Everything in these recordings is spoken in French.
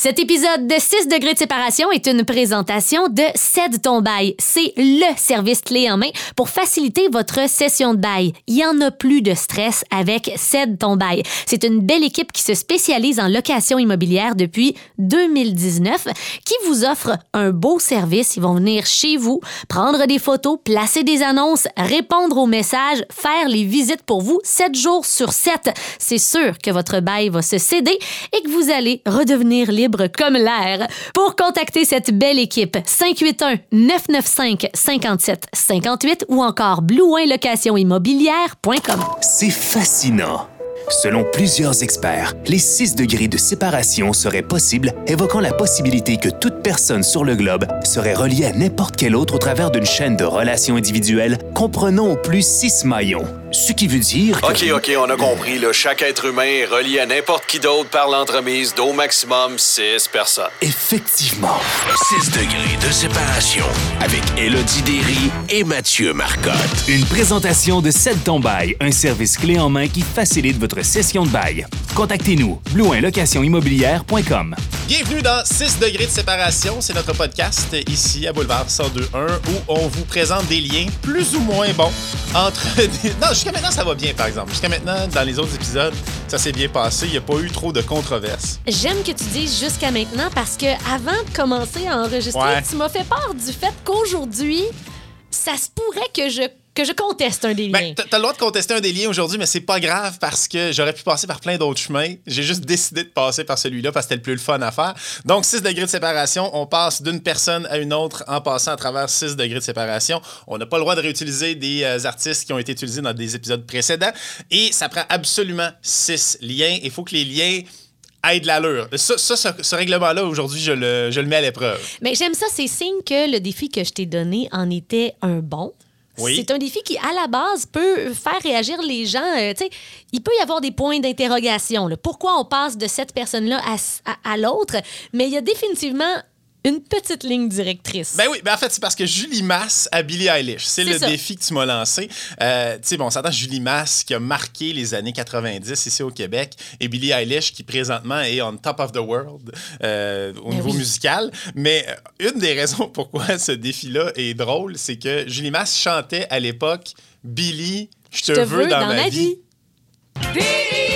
Cet épisode de 6 degrés de séparation est une présentation de Cède ton bail. C'est le service clé en main pour faciliter votre session de bail. Il y en a plus de stress avec Cède ton bail. C'est une belle équipe qui se spécialise en location immobilière depuis 2019 qui vous offre un beau service. Ils vont venir chez vous, prendre des photos, placer des annonces, répondre aux messages, faire les visites pour vous 7 jours sur 7. C'est sûr que votre bail va se céder et que vous allez redevenir libre comme l'air. Pour contacter cette belle équipe, 581-995-5758 ou encore blueoinlocationimmobilière.com. C'est fascinant. Selon plusieurs experts, les 6 degrés de séparation seraient possibles, évoquant la possibilité que toute personne sur le globe serait reliée à n'importe quelle autre au travers d'une chaîne de relations individuelles comprenant au plus 6 maillons. Ce qui veut dire que... OK, OK, on a compris. Là. Chaque être humain est relié à n'importe qui d'autre par l'entremise d'au maximum 6 personnes. Effectivement. 6 degrés de séparation avec Elodie Derry et Mathieu Marcotte. Une présentation de 7 ton bail, un service clé en main qui facilite votre session de bail. Contactez-nous, blouinlocationimmobilière.com. Bienvenue dans 6 degrés de séparation. C'est notre podcast ici à Boulevard 1021 où on vous présente des liens plus ou moins bons entre des... Non, jusqu'à maintenant, ça va bien, par exemple. Jusqu'à maintenant, dans les autres épisodes, ça s'est bien passé. Il n'y a pas eu trop de controverses. J'aime que tu dises jusqu'à maintenant parce que avant de commencer à enregistrer, Ouais. tu m'as fait part du fait qu'aujourd'hui, ça se pourrait que je, que je conteste un des liens. Ben, t'as le droit de contester un des liens aujourd'hui, mais c'est pas grave parce que j'aurais pu passer par plein d'autres chemins. J'ai juste décidé de passer par celui-là parce que c'était le plus le fun à faire. Donc, 6 degrés de séparation, on passe d'une personne à une autre en passant à travers 6 degrés de séparation. On n'a pas le droit de réutiliser des euh, artistes qui ont été utilisés dans des épisodes précédents. Et ça prend absolument 6 liens. Il faut que les liens aient de l'allure. Ça, ça, ce, ce règlement-là, aujourd'hui, je le, je le mets à l'épreuve. Mais j'aime ça, c'est signe que le défi que je t'ai donné en était un bon. C'est un défi qui, à la base, peut faire réagir les gens. euh, il peut y avoir des points d'interrogation. Pourquoi on passe de cette personne-là à l'autre? Mais il y a définitivement une petite ligne directrice. Ben oui, ben en fait, c'est parce que Julie Masse à Billie Eilish. C'est le ça. défi que tu m'as lancé. Euh, tu sais, bon, on s'entend Julie Masse qui a marqué les années 90 ici au Québec et Billie Eilish qui présentement est on top of the world euh, au Ben niveau oui. musical. Mais euh, une des raisons pourquoi ce défi-là est drôle, c'est que Julie Masse chantait à l'époque Billie, je te, veux, dans, ma vie. Billy, je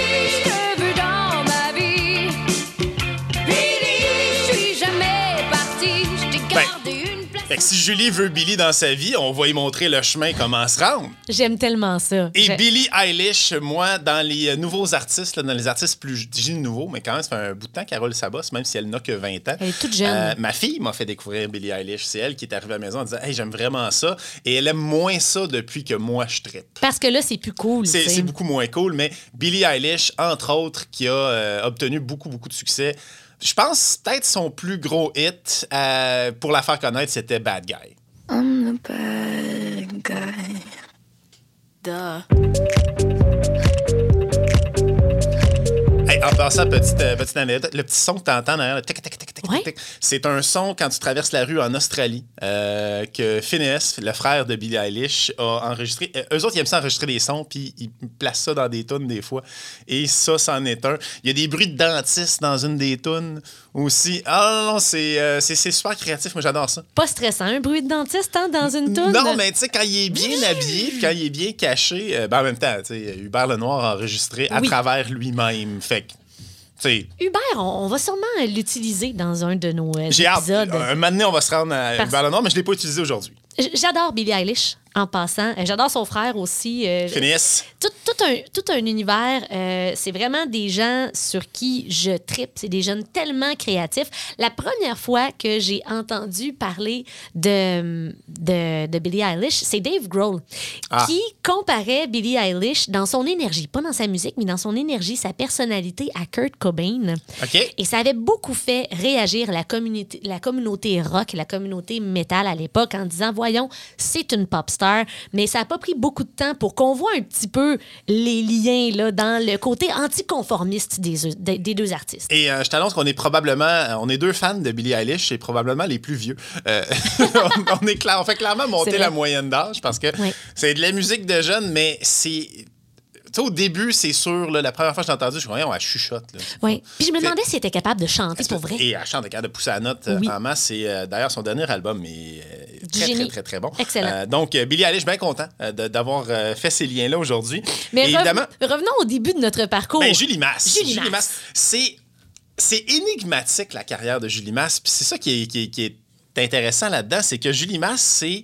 Fait que si Julie veut Billie dans sa vie, on va y montrer le chemin comment se rendre. J'aime tellement ça. Et Je- Billie Eilish, moi, dans les euh, nouveaux artistes, là, dans les artistes plus, je dis nouveaux, mais quand même, ça fait un bout de temps qu'elle roule sa bosse, même si elle n'a que 20 ans. Elle est toute jeune. Euh, ma fille m'a fait découvrir Billie Eilish. C'est elle qui est arrivée à la maison en disant Hey, j'aime vraiment ça. Et elle aime moins ça depuis que moi, je trippe. Parce que là, c'est plus cool. C'est tu sais. c'est beaucoup moins cool, mais Billie Eilish, entre autres, qui a euh, obtenu beaucoup, beaucoup de succès. Je pense peut-être son plus gros hit euh, pour la faire connaître, c'était Bad Guy. I'm the bad guy. Hey, en passant, petite, euh, petite anecdote, le petit son que tu entends derrière, le tic, tic, tic, tic, Ouais. tic, c'est un son quand tu traverses la rue en Australie euh, que Phineas, le frère de Billie Eilish, a enregistré. Euh, eux autres, ils aiment ça enregistrer des sons, puis ils placent ça dans des tunes des fois. Et ça, c'en est un. Il y a des bruits de dentiste dans une des tunes aussi. Ah non, non, c'est euh, c'est- c'est super créatif. Moi, j'adore ça. Pas stressant. Un bruit de dentiste hein, dans une toune? Non, mais tu sais, quand il est bien habillé, puis quand il est bien caché, euh, ben, en même temps, tu sais, Hubert Lenoir a enregistré à Oui. travers lui-même. Fait que, tu sais, Hubert, on, on va sûrement l'utiliser dans un de nos euh, J'ai hâte. épisodes. Un moment donné, on va se rendre à Hubert Lenoir, mais je ne l'ai pas utilisé aujourd'hui. J'adore Billie Eilish, en passant. Euh, J'adore son frère aussi. euh, Phineas. tout, tout un, tout un univers. euh, c'est vraiment des gens sur qui je tripe. C'est des jeunes tellement créatifs. La première fois que j'ai entendu parler de, de, de Billie Eilish, c'est Dave Grohl Ah. qui comparait Billie Eilish dans son énergie, pas dans sa musique, mais dans son énergie, sa personnalité à Kurt Cobain. OK. Et ça avait beaucoup fait réagir la communauté, la communauté rock, la communauté métal à l'époque en disant voyons, c'est une pop star. Mais ça n'a pas pris beaucoup de temps pour qu'on voit un petit peu les liens là, dans le côté anticonformiste des, des, des deux artistes. Et euh, je t'annonce qu'on est probablement, euh, on est deux fans de Billie Eilish et probablement les plus vieux. Euh, on, est clair, on fait clairement monter la moyenne d'âge parce que Oui. c'est de la musique de jeunes, mais c'est sais, au début, c'est sûr, là, la première fois que j'ai entendu, je me suis dit, elle chuchote. Là. Oui. Puis je me demandais si elle était capable de chanter pour vrai. Et elle chante, elle est capable de pousser la note euh, Oui. en masse. C'est euh, d'ailleurs son dernier album, mais euh, très, très, très, très bon. Excellent. Euh, donc, euh, Billie Eilish, bien content d'avoir fait ces liens-là aujourd'hui. Mais rev- évidemment, revenons au début de notre parcours. ben, Julie Masse. Julie Masse. C'est, c'est énigmatique, la carrière de Julie Masse. Puis c'est ça qui est, qui est- qui est intéressant là-dedans, c'est que Julie Masse, c'est...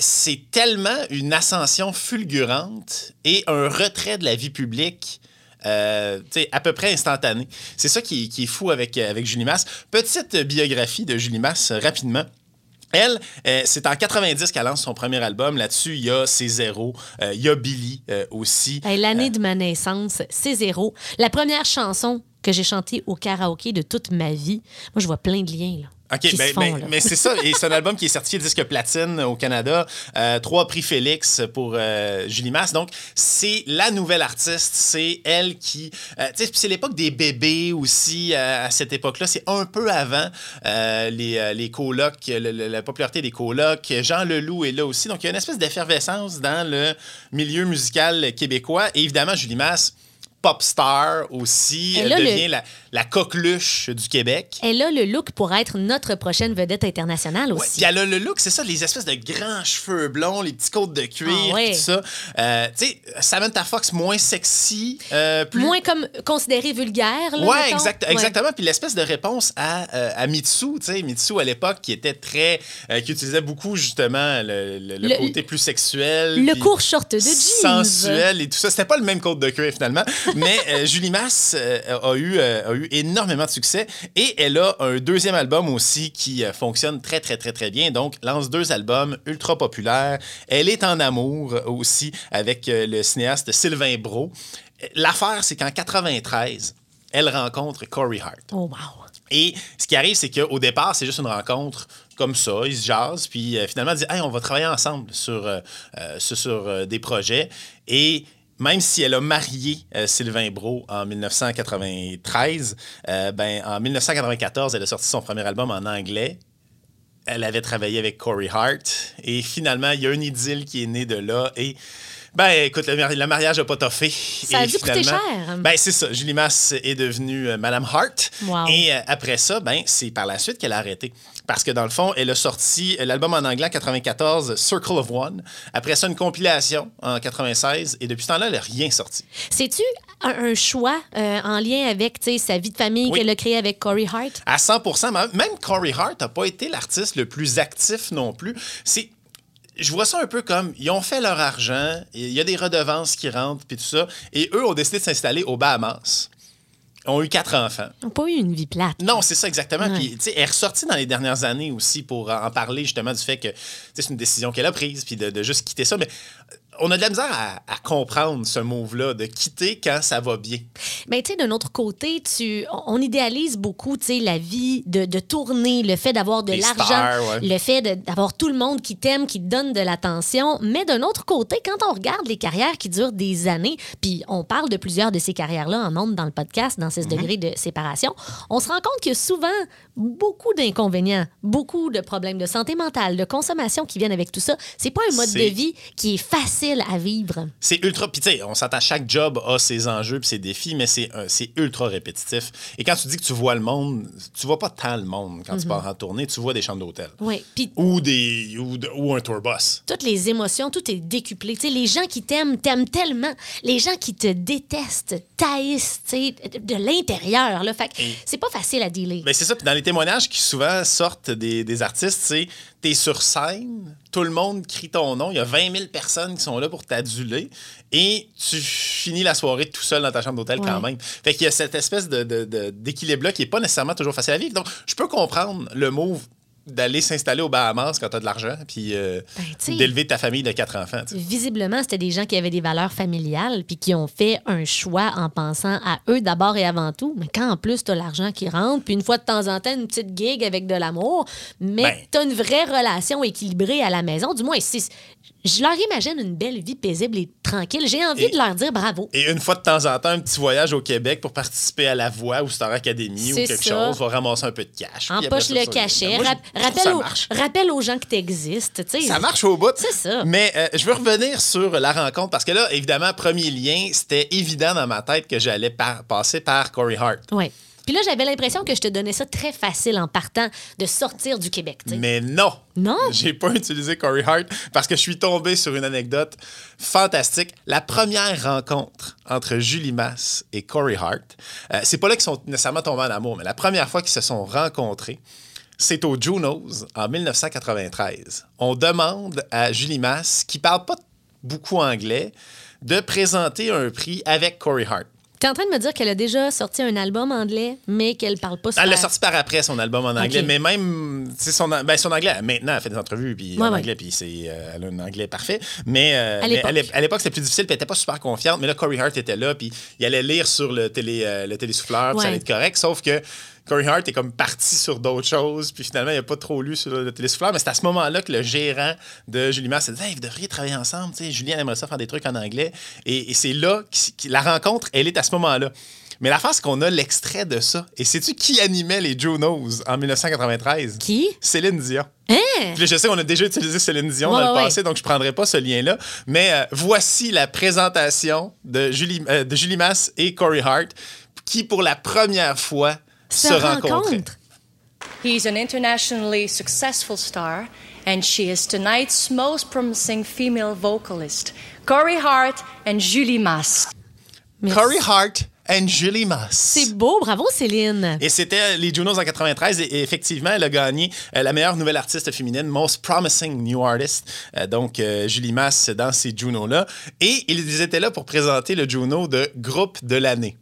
euh, c'est tellement une ascension fulgurante et un retrait de la vie publique euh, à peu près instantané. C'est ça qui est, qui est fou avec, avec Julie Masse. Petite biographie de Julie Masse, euh, rapidement. Elle, euh, c'est en 90 qu'elle lance son premier album. Là-dessus, il y a C'est Zéro. Euh, Il y a Billy euh, aussi. L'année de ma naissance, c'est zéro. La première chanson que j'ai chantée au karaoké de toute ma vie, moi, je vois plein de liens. Là, OK, ben- font, ben- mais c'est ça. Et c'est un album qui est certifié disque platine au Canada. Euh, trois prix Félix pour euh, Julie Masse. Donc, c'est la nouvelle artiste. C'est elle qui. euh, tu sais, c'est l'époque des bébés aussi à cette époque-là. C'est un peu avant les, les colocs, le- le- la popularité des colocs. Jean Leloup est là aussi. Donc, il y a une espèce d'effervescence dans le milieu musical québécois. Et évidemment, Julie Masse. Pop star aussi, Elle le- devient la, la coqueluche du Québec. Elle a le look pour être notre prochaine vedette internationale aussi. Puis elle a le look, c'est ça, les espèces de grands cheveux blonds, les petits côtes de cuir, Ah ouais. tout ça. Euh, tu sais, Samantha Fox moins sexy, euh, plus. Moins comme considérée vulgaire. Là, Ouais, exact, exactement. Puis l'espèce de réponse à, euh, à Mitsu, tu sais, Mitsu à l'époque qui était très. euh, qui utilisait beaucoup justement le, le- le Le- côté plus sexuel. Le court short de jeans. sensuel et tout ça. C'était pas le même code de cuir finalement, mais euh, Julie Masse euh, a, eu, euh, a eu énormément de succès et elle a un deuxième album aussi qui fonctionne très très très très bien. Donc lance deux albums ultra populaires. Elle est en amour aussi avec le cinéaste Sylvain Brault. L'affaire c'est qu'en 93, elle rencontre Corey Hart. Oh, wow. Et ce qui arrive, c'est qu'au départ, c'est juste une rencontre comme ça. Ils se jasent, puis euh, finalement, ils disent Hey, on va travailler ensemble sur, euh, euh, sur, sur, euh, des projets. Et même si elle a marié euh, Sylvain Brault en 1993, euh, ben, en 1994, elle a sorti son premier album en anglais. Elle avait travaillé avec Corey Hart. Et finalement, il y a une idylle qui est née de là. Et. Ben, écoute, le, mari- le mariage n'a pas toffé. Ça a dû coûter cher. Ben, c'est ça. Julie Masse est devenue euh, Madame Hart. Wow. Et euh, après ça, ben, c'est par la suite qu'elle a arrêté. Parce que dans le fond, elle a sorti euh, l'album en anglais en 94, Circle of One. Après ça, une compilation en 96. Et depuis ce temps-là, elle n'a rien sorti. C'est-tu un, un choix en lien avec tu sais, sa vie de famille Oui. qu'elle a créée avec Corey Hart? À 100 même- Même Corey Hart n'a pas été l'artiste le plus actif non plus. C'est. Je vois ça un peu comme ils ont fait leur argent, il y a des redevances qui rentrent puis tout ça, et eux ont décidé de s'installer aux Bahamas. Ils ont eu quatre enfants. Ils n'ont pas eu une vie plate. Non, c'est ça exactement. Ouais. Puis, tu sais, elle est ressortie dans les dernières années aussi pour en parler justement du fait que c'est une décision qu'elle a prise, puis de, de juste quitter ça. Mais on a de la misère à, à comprendre ce move-là, de quitter quand ça va bien. Mais tu sais, d'un autre côté, tu, on idéalise beaucoup, tu sais, la vie de, de tourner, le fait d'avoir de l'argent, ouais. le fait d'avoir tout le monde qui t'aime, qui te donne de l'attention. Mais d'un autre côté, quand on regarde les carrières qui durent des années, puis on parle de plusieurs de ces carrières-là en ondes dans le podcast, dans 6 Mhm. degrés de séparation, on se rend compte qu'il y a souvent beaucoup d'inconvénients, beaucoup de problèmes de santé mentale, de consommation qui viennent avec tout ça. C'est pas un mode de vie qui est facile à vivre. C'est ultra. Puis, tu sais, on s'entend, chaque job a ses enjeux puis ses défis, mais c'est ultra répétitif. Et quand tu dis que tu vois le monde, tu vois pas tant le monde quand tu pars en tournée, tu vois des chambres d'hôtel. Oui, Ou, des, ou, de- ou un tour bus. toutes les émotions, tout est décuplé. Tu sais, les gens qui t'aiment, t'aiment tellement. Les gens qui te détestent, taillissent, tu sais, de l'intérieur. Là. Fait que Et- c'est pas facile à dealer. Ben c'est ça. Puis dans les témoignages qui souvent sortent des, des artistes, c'est t'es sur scène, tout le monde crie ton nom, il y a 20 000 personnes qui sont là pour t'aduler et tu finis la soirée tout seul dans ta chambre d'hôtel quand même. Fait qu'il y a cette espèce de, de- de- d'équilibre-là qui est pas nécessairement toujours facile à vivre. Donc, je peux comprendre le move d'aller s'installer aux Bahamas quand t'as de l'argent puis euh, Ben, tu d'élever ta famille de quatre enfants. tu. Visiblement, c'était des gens qui avaient des valeurs familiales puis qui ont fait un choix en pensant à eux d'abord et avant tout. Mais quand en plus, tu as l'argent qui rentre, puis une fois de temps en temps, une petite gig avec de l'amour, mais Ben. tu as une vraie relation équilibrée à la maison. Du moins, c'est je leur imagine une belle vie paisible et tranquille. J'ai envie Et- de leur dire bravo. Et une fois de temps en temps, un petit voyage au Québec pour participer à la Voix ou Star Academy ou quelque ça. chose, va ramasser un peu de cash. Empoche le ça- cachet. Moi, je- rappelle, rappelle aux gens que tu existes. Ça marche au bout. C'est ça. Mais euh, je veux revenir sur la rencontre parce que là, évidemment, premier lien, c'était évident dans ma tête que j'allais par- passer par Corey Hart. Ouais. Puis là, j'avais l'impression que je te donnais ça très facile en partant de sortir du Québec. Mais non. Non? J'ai pas utilisé Corey Hart parce que je suis tombé sur une anecdote fantastique. La première rencontre entre Julie Masse et Corey Hart, euh, c'est pas là qu'ils sont nécessairement tombés en amour, mais la première fois qu'ils se sont rencontrés, c'est au Junos en 1993. On demande à Julie Masse, qui parle pas beaucoup anglais, de présenter un prix avec Corey Hart. T'es en train de me dire qu'elle a déjà sorti un album anglais, mais qu'elle parle pas. Elle l'a sorti par après son album en anglais, mais même son, ben, son anglais, maintenant elle fait des entrevues puis Ouais, en ouais. anglais puis c'est euh, elle a un anglais parfait, mais, euh, À l'époque. c'était plus difficile, puis elle était pas super confiante, mais là Corey Hart était là puis il allait lire sur le télé euh, le télésouffleur, puis ça Ouais. allait être correct, sauf que Corey Hart est comme parti sur d'autres choses, puis finalement, il n'a pas trop lu sur le télésouffleur. Mais c'est à ce moment-là que le gérant de Julie Masse s'est dit Hey, vous devriez travailler ensemble. Tu sais, Julien aimerait ça faire des trucs en anglais. Et, et c'est là que la rencontre, elle est à ce moment-là. Mais la face c'est qu'on a l'extrait de ça. Et sais-tu qui animait les Junos en 1993? Qui? Céline Dion. Hein? Puis je sais qu'on a déjà utilisé Céline Dion Ouais, dans le ouais, passé, donc je ne prendrai pas ce lien-là. Mais euh, voici la présentation de Julie, euh, de Julie Masse et Corey Hart, qui, pour la première fois, se, Se rencontrent. He's an internationally successful star, and she is tonight's most promising female vocalist, Corey Hart and Julie. Merci. Corey Hart and Julie Masse. C'est beau, bravo Céline. Et c'était les Junos en 93 et, effectivement, elle a gagné euh, la meilleure nouvelle artiste féminine, Most Promising New Artist. Euh, donc, euh, Julie Masse dans ces Junos-là. Et ils étaient là pour présenter le Juno de groupe de l'année.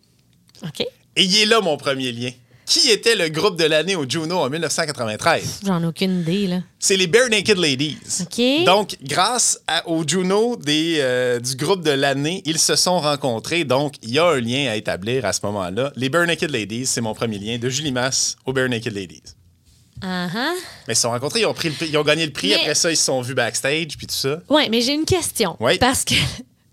OK. Et il est là mon premier lien. Qui était le groupe de l'année au Juno en 1993? J'en ai aucune idée, là. C'est les Bare Naked Ladies. OK. Donc, grâce à- au Juno des, euh, du groupe de l'année, ils se sont rencontrés. Donc, il y a un lien à établir à ce moment-là. Les Bare Naked Ladies, c'est mon premier lien, de Julie Masse aux Bare Naked Ladies. Ah ah. Mais ils se sont rencontrés, ils ont, pris le ils ont gagné le prix. Mais- Après ça, ils se sont vus backstage, puis tout ça. Ouais, mais j'ai une question. Oui. Parce que.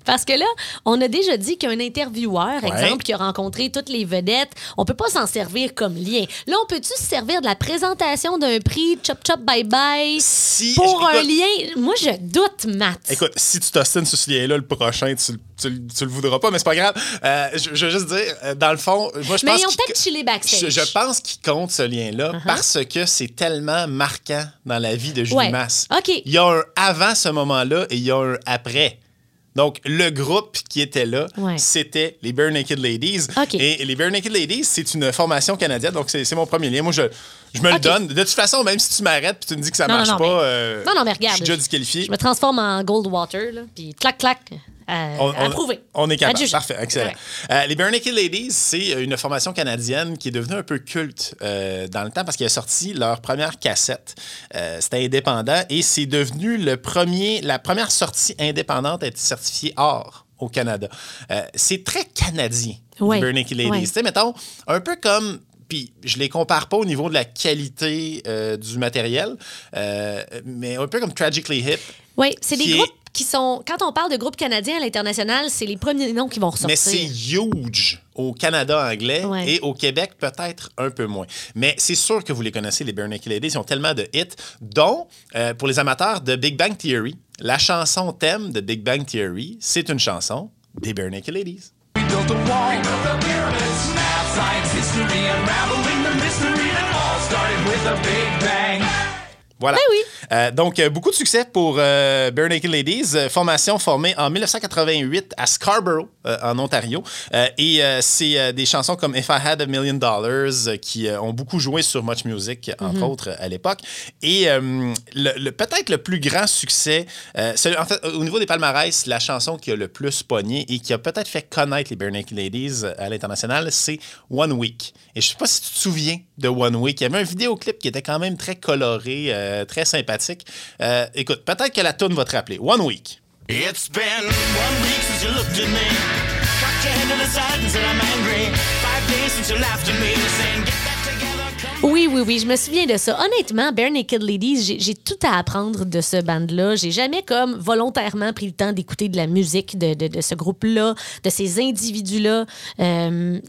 Parce que là, on a déjà dit qu'un intervieweur, Ouais. exemple, qui a rencontré toutes les vedettes, on peut pas s'en servir comme lien. Là, on peut-tu se servir de la présentation d'un prix, chop chop bye bye, Si, pour un lien? Moi, je doute, Matt. Écoute, si tu t'ostines sur ce lien-là, le prochain, tu, tu, le- tu le voudras pas, mais c'est pas grave. Euh, je, je veux juste dire, euh, dans le fond, moi, je mais pense ils ont peut-être chillé backstage. Uh-huh. Je, je pense qu'il compte ce lien-là parce que c'est tellement marquant dans la vie de Julie Ouais. Masse. OK. Il y a un avant ce moment-là et il y a un après. Donc, le groupe qui était là, Ouais. c'était les Bare Naked Ladies. Et les Bare Naked Ladies, c'est une formation canadienne, donc c'est c'est mon premier lien. Moi, je, je me le donne. De toute façon, même si tu m'arrêtes et tu me dis que ça Non, marche non, pas, mais- euh, Non, non, mais regarde, je suis déjà disqualifié. Je me transforme en Goldwater, là, puis clac, clac. Euh, On, on- approuvé. on est capable. Adjugé. Parfait, excellent. Ouais. Euh, les Bare Naked Ladies, c'est une formation canadienne qui est devenue un peu culte euh, dans le temps parce qu'ils ont sorti leur première cassette. C'était indépendant et c'est devenu le premier, la première sortie indépendante à être certifiée or au Canada. C'est très canadien, Ouais. les Bare Naked Ladies. Ouais. Mettons, un peu comme puis je les compare pas au niveau de la qualité euh, du matériel, euh, mais un peu comme Tragically Hip. Oui, c'est des est- groupes qui sont. Quand on parle de groupes canadiens à l'international, c'est les premiers noms qui vont ressortir. Mais c'est huge au Canada anglais Ouais. et au Québec peut-être un peu moins. Mais c'est sûr que vous les connaissez, les Bare Naked Ladies. Ils ont tellement de hits, dont, euh, pour les amateurs de Big Bang Theory, la chanson thème de Big Bang Theory, c'est une chanson des unraveling the mystery that all started with a big bang. Voilà. Ben oui. Euh, donc, euh, beaucoup de succès pour euh, Bare Naked Ladies. Euh, formation formée en 1988 à Scarborough, euh, en Ontario. Et c'est des chansons comme If I Had a Million Dollars qui ont beaucoup joué sur Much Music, entre autres, euh, à l'époque. Et le, le- peut-être le plus grand succès, c'est- en fait, au niveau des palmarès, la chanson qui a le plus pogné et qui a peut-être fait connaître les Bare Naked Ladies à l'international, c'est One Week. Et je sais pas si tu te souviens de One Week. Il y avait un vidéoclip qui était quand même très coloré, euh, très sympathique. Euh, écoute, peut-être que la tune va te rappeler. One Week. It's been one week since you looked at me. Oui, oui, oui, je me souviens de ça. Honnêtement, Bare Naked Ladies, j'ai- tout à apprendre de ce band-là. J'ai jamais comme volontairement pris le temps d'écouter de la musique de, de- de ce groupe-là, de ces individus-là. Euh,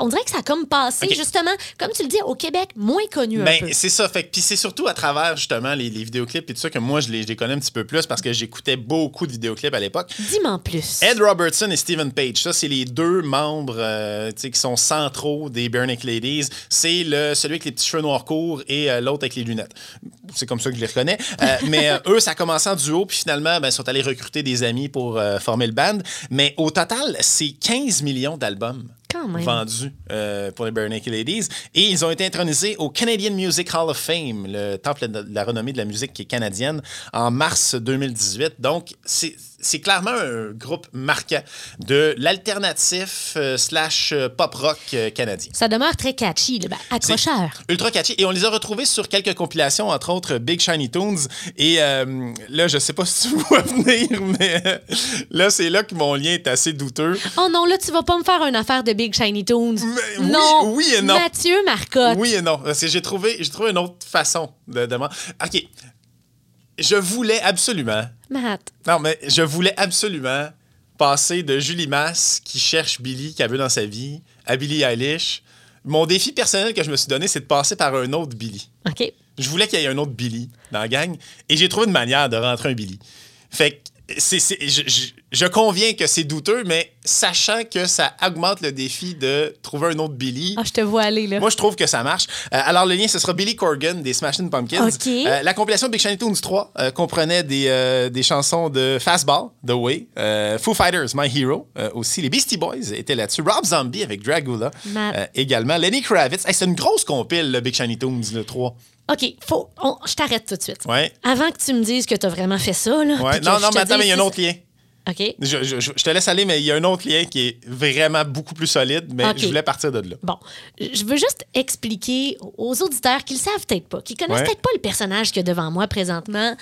on dirait que ça a comme passé, justement, comme tu le dis, au Québec, moins connu un Ben, peu. c'est ça. Fait que- puis c'est surtout à travers justement les, les vidéoclips et tout ça que moi je les, je les connais un petit peu plus parce que j'écoutais beaucoup de vidéoclips à l'époque. Dis-moi plus. Ed Robertson et Stephen Page, ça c'est les deux membres euh, tu sais, qui sont centraux des Bare Naked Ladies. C'est celui avec les petits cheveux noirs courts et euh, l'autre avec les lunettes. C'est comme ça que je les reconnais. Euh, mais euh, eux, ça a commencé en duo puis finalement, ben, ils sont allés recruter des amis pour former le band. Mais au total, c'est 15 millions d'albums vendus euh, pour les Bare Naked Ladies. Et ils ont été intronisés au Canadian Music Hall of Fame, le temple de la renommée de la musique qui est canadienne, en mars 2018. Donc, c'est c'est clairement un groupe marquant de l'alternatif euh, slash euh, pop rock euh, canadien. Ça demeure très catchy. Ben, accrocheur. Ultra catchy. Et on les a retrouvés sur quelques compilations, entre autres Big Shiny Tunes. Et euh, là, je sais pas si tu vois venir, mais là, c'est là que mon lien est assez douteux. Oh non, là, tu vas pas me faire une affaire de Big Shiny Tunes. Mais oui, non. oui et non. Mathieu Marcotte. Oui et non. J'ai trouvé, trouvé une autre façon de demander. OK. Je voulais absolument. Matt. Non, mais je voulais absolument passer de Julie Masse qui cherche Billy, qui a vu dans sa vie, à Billie Eilish. Mon défi personnel que je me suis donné, c'est de passer par un autre Billy. OK. Je voulais qu'il y ait un autre Billy dans la gang et j'ai trouvé une manière de rentrer un Billy. Fait que je, je- je conviens que c'est douteux, mais sachant que ça augmente le défi de trouver un autre Billy, Ah, je te vois aller, là. moi, je trouve que ça marche. Euh, alors, le lien, ce sera Billy Corgan des Smashing Pumpkins. OK. Euh, la compilation Big Shiny Tunes 3 euh, comprenait des, euh, des chansons de Fastball, The Way, Foo Fighters, My Hero, aussi les Beastie Boys étaient là-dessus, Rob Zombie avec Dragula également, Lenny Kravitz. Hey, c'est une grosse compile, le Big Shiny Tunes, le 3. OK, faut, on- je t'arrête tout de suite. Ouais. Avant que tu me dises que tu as vraiment fait ça, là. Ouais. Non, non, mais attends, mais il y a un autre lien. OK. Je, je- je- je te laisse aller, mais il y a un autre lien qui est vraiment beaucoup plus solide, mais je voulais partir de là. Bon, je veux juste expliquer aux auditeurs qui le savent peut-être pas, qui connaissent Ouais. peut-être pas le personnage qu'il y a devant moi présentement.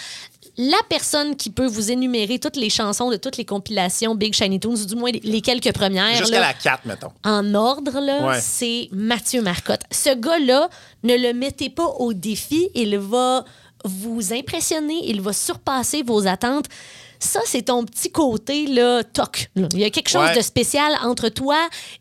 La personne qui peut vous énumérer toutes les chansons de toutes les compilations Big Shiny Tunes, ou du moins les- quelques premières, Jusqu'à la 4, mettons. en ordre, là, Ouais. c'est Mathieu Marcotte. Ce gars-là, ne le mettez pas au défi. Il va vous impressionner, il va surpasser vos attentes. Ça, c'est ton petit côté, là, toc. Il y a quelque chose Ouais. de spécial entre toi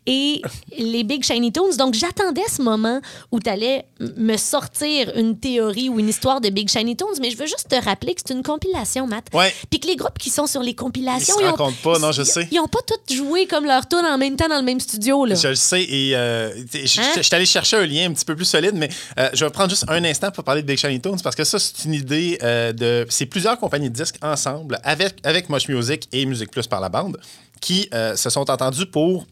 et les Big Shiny Tunes. Donc, j'attendais ce moment où tu allais me sortir une théorie ou une histoire de Big Shiny Tunes, mais je veux juste te rappeler que c'est une compilation, Matt. Ouais. Puis que les groupes qui sont sur les compilations, Ils se ont- pas, non, je ils- sais. Ils n'ont pas tous joué comme leur tune en même temps dans le même studio, là. Je le sais et euh, je Hein? suis allé chercher un lien un petit peu plus solide, mais euh, je vais prendre juste un instant pour parler de Big Shiny Tunes parce que ça, c'est une idée euh, de. C'est plusieurs compagnies de disques ensemble avec, avec Mosh Music et Music Plus par la bande qui euh, se sont entendus pour